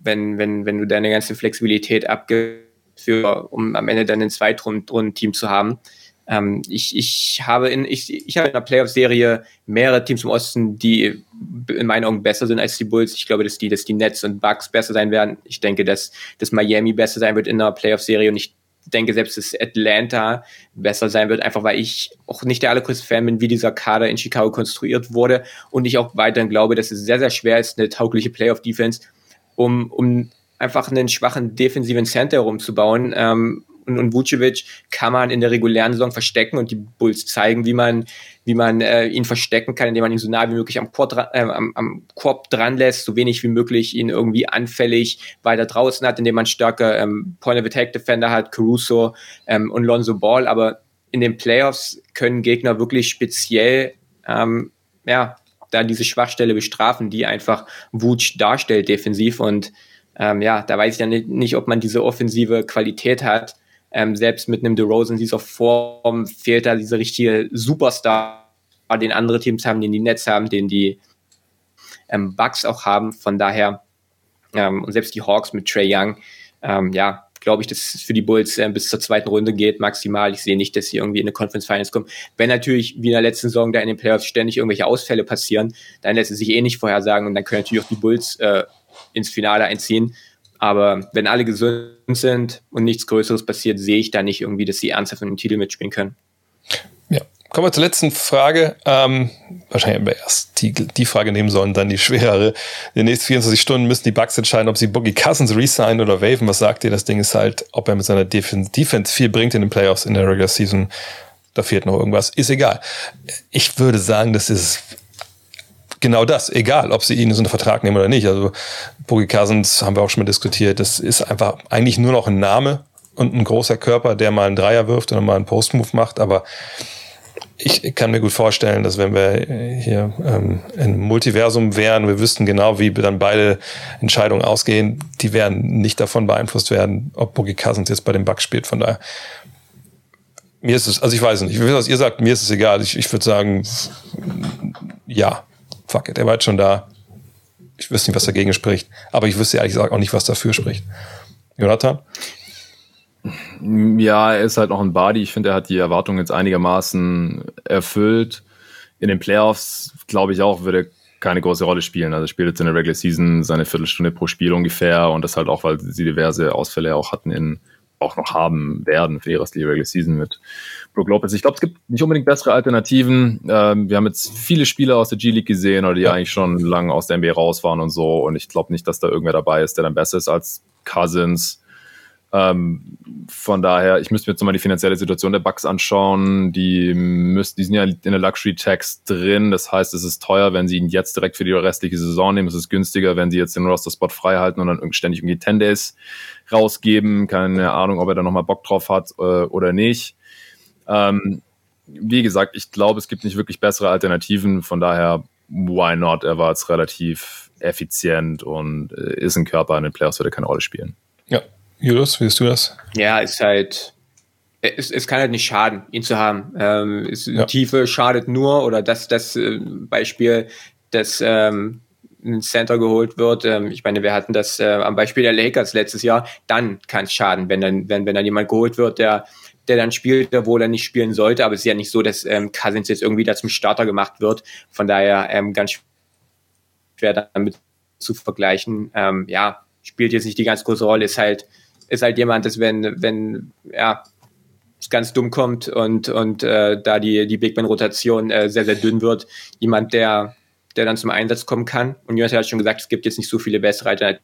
wenn, wenn, wenn du deine ganze Flexibilität abgibst für, um am Ende dann ein Zweitrunden-Team zu haben. Ähm, ich, ich habe in, ich, ich habe in der Playoff-Serie mehrere Teams im Osten, die in meinen Augen besser sind als die Bulls. Ich glaube, dass die, dass die Nets und Bucks besser sein werden. Ich denke, dass, dass Miami besser sein wird in der Playoff-Serie und ich denke selbst, dass Atlanta besser sein wird, einfach weil ich auch nicht der allergrößte Fan bin, wie dieser Kader in Chicago konstruiert wurde und ich auch weiterhin glaube, dass es sehr, sehr schwer ist, eine taugliche Playoff-Defense, um, um einfach einen schwachen defensiven Center rumzubauen. Ähm, und, und Vucevic kann man in der regulären Saison verstecken und die Bulls zeigen, wie man, wie man äh, ihn verstecken kann, indem man ihn so nah wie möglich am Korb, äh, am, am Korb dran lässt, so wenig wie möglich ihn irgendwie anfällig weiter draußen hat, indem man stärker ähm, Point of Attack Defender hat, Caruso ähm, und Lonzo Ball. Aber in den Playoffs können Gegner wirklich speziell ähm, ja, da diese Schwachstelle bestrafen, die einfach Vuce darstellt defensiv und ähm, ja, da weiß ich ja nicht, nicht, ob man diese offensive Qualität hat. Ähm, selbst mit einem DeRozan in dieser Form fehlt da diese richtige Superstar den andere Teams haben, den die Nets haben, den die ähm, Bucks auch haben. Von daher, ähm, und selbst die Hawks mit Trey Young, ähm, ja, glaube ich, dass es für die Bulls äh, bis zur zweiten Runde geht, maximal. Ich sehe nicht, dass sie irgendwie in eine Conference Finals kommen. Wenn natürlich wie in der letzten Saison da in den Playoffs ständig irgendwelche Ausfälle passieren, dann lässt es sich eh nicht vorhersagen und dann können natürlich auch die Bulls äh, ins Finale einziehen. Aber wenn alle gesund sind und nichts Größeres passiert, sehe ich da nicht irgendwie, dass sie ernsthaft um den Titel mitspielen können. Ja, Kommen wir zur letzten Frage. Ähm, wahrscheinlich haben wir erst die, die Frage nehmen sollen, dann die schwerere. In den nächsten 24 Stunden müssen die Bucks entscheiden, ob sie Boogie Cousins resignen oder waven. Was sagt ihr? Das Ding ist halt, ob er mit seiner Defense, Defense viel bringt in den Playoffs in der Regular Season. Da fehlt noch irgendwas. Ist egal. Ich würde sagen, das ist genau das. Egal, ob sie ihn einen Vertrag nehmen oder nicht. Also Boogie Cousins haben wir auch schon mal diskutiert. Das ist einfach eigentlich nur noch ein Name und ein großer Körper, der mal einen Dreier wirft oder mal einen Post-Move macht. Aber ich kann mir gut vorstellen, dass wenn wir hier ähm, im Multiversum wären, wir wüssten genau, wie dann beide Entscheidungen ausgehen, die werden nicht davon beeinflusst werden, ob Boogie Cousins jetzt bei dem Bugs spielt. Von daher, mir ist es, also ich weiß nicht, ich will, was ihr sagt, mir ist es egal. Ich, ich würde sagen, ja, fuck it, er war jetzt schon da. Ich wüsste nicht, was dagegen spricht, aber ich wüsste ehrlich gesagt auch nicht, was dafür spricht. Jonathan? Ja, er ist halt noch ein Body. Ich finde, er hat die Erwartungen jetzt einigermaßen erfüllt. In den Playoffs, glaube ich auch, würde er keine große Rolle spielen. Also spielt jetzt in der Regular Season seine Viertelstunde pro Spiel ungefähr und das halt auch, weil sie diverse Ausfälle auch hatten in, auch noch haben werden für die Regular Season mit Brook Lopez. Ich glaube, es gibt nicht unbedingt bessere Alternativen. Ähm, wir haben jetzt viele Spieler aus der G-League gesehen oder die ja. eigentlich schon lange aus der NBA raus waren und so und ich glaube nicht, dass da irgendwer dabei ist, der dann besser ist als Cousins ähm, von daher, ich müsste mir jetzt mal die finanzielle Situation der Bucks anschauen. Die, müssen, die sind ja in der Luxury Tax drin. Das heißt, es ist teuer, wenn sie ihn jetzt direkt für die restliche Saison nehmen. Es ist günstiger, wenn sie jetzt den Roster-Spot frei halten und dann ständig irgendwie 10 Days rausgeben. Keine Ahnung, ob er da nochmal Bock drauf hat äh, oder nicht. Ähm, wie gesagt, ich glaube, es gibt nicht wirklich bessere Alternativen. Von daher, why not? Er war jetzt relativ effizient und äh, ist ein Körper in den Playoffs, würde keine Rolle spielen. Ja, Julius, wie siehst du das? Ja, ist halt, es, es kann halt nicht schaden, ihn zu haben. Ähm, es, ja. Tiefe schadet nur, oder dass das äh, Beispiel, dass ähm, ein Center geholt wird. Ähm, ich meine, wir hatten das äh, am Beispiel der Lakers letztes Jahr. Dann kann es schaden, wenn dann, wenn, wenn dann jemand geholt wird, der, der dann spielt, wo er nicht spielen sollte. Aber es ist ja nicht so, dass ähm, Cousins jetzt irgendwie da zum Starter gemacht wird. Von daher ähm, ganz schwer damit zu vergleichen. Ähm, ja, spielt jetzt nicht die ganz große Rolle, ist halt ist halt jemand, dass wenn, wenn, ja, es ganz dumm kommt und, und äh, da die, die Big Man-Rotation äh, sehr, sehr dünn wird, jemand, der, der dann zum Einsatz kommen kann. Und Jonathan hat schon gesagt, es gibt jetzt nicht so viele bessere Alternativen.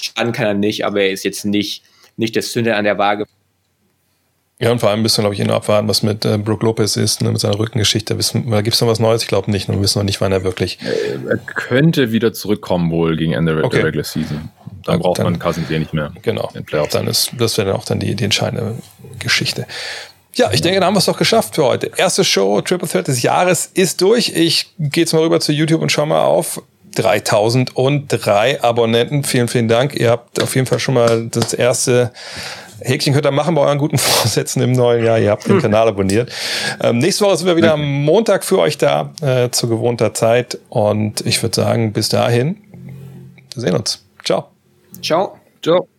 Schaden kann er nicht, aber er ist jetzt nicht, nicht der Zünder an der Waage. Ja, und vor allem müssen wir, glaube ich, eh noch abwarten, was mit äh, Brook Lopez ist, ne, mit seiner Rückengeschichte. Wissen, da gibt es noch was Neues? Ich glaube nicht. Wir wissen noch nicht, wann er wirklich. Er könnte wieder zurückkommen, wohl gegen Ende okay. der Regular Season. Dann braucht dann, man Cousins eh nicht mehr. Genau. Dann ist, das wäre dann auch dann die, die entscheidende Geschichte. Ja, ich denke, da haben wir es doch geschafft für heute. Erste Show, Triple Threat des Jahres ist durch. Ich gehe jetzt mal rüber zu YouTube und schau mal auf. 3003 Abonnenten. Vielen, vielen Dank. Ihr habt auf jeden Fall schon mal das erste Häkchen könnt ihr machen bei euren guten *laughs* Vorsätzen im neuen Jahr. Ihr habt den Kanal abonniert. Ähm, nächste Woche sind wir wieder am Montag für euch da, äh, zu gewohnter Zeit. Und ich würde sagen, bis dahin, wir sehen uns. Ciao. Ciao. Ciao.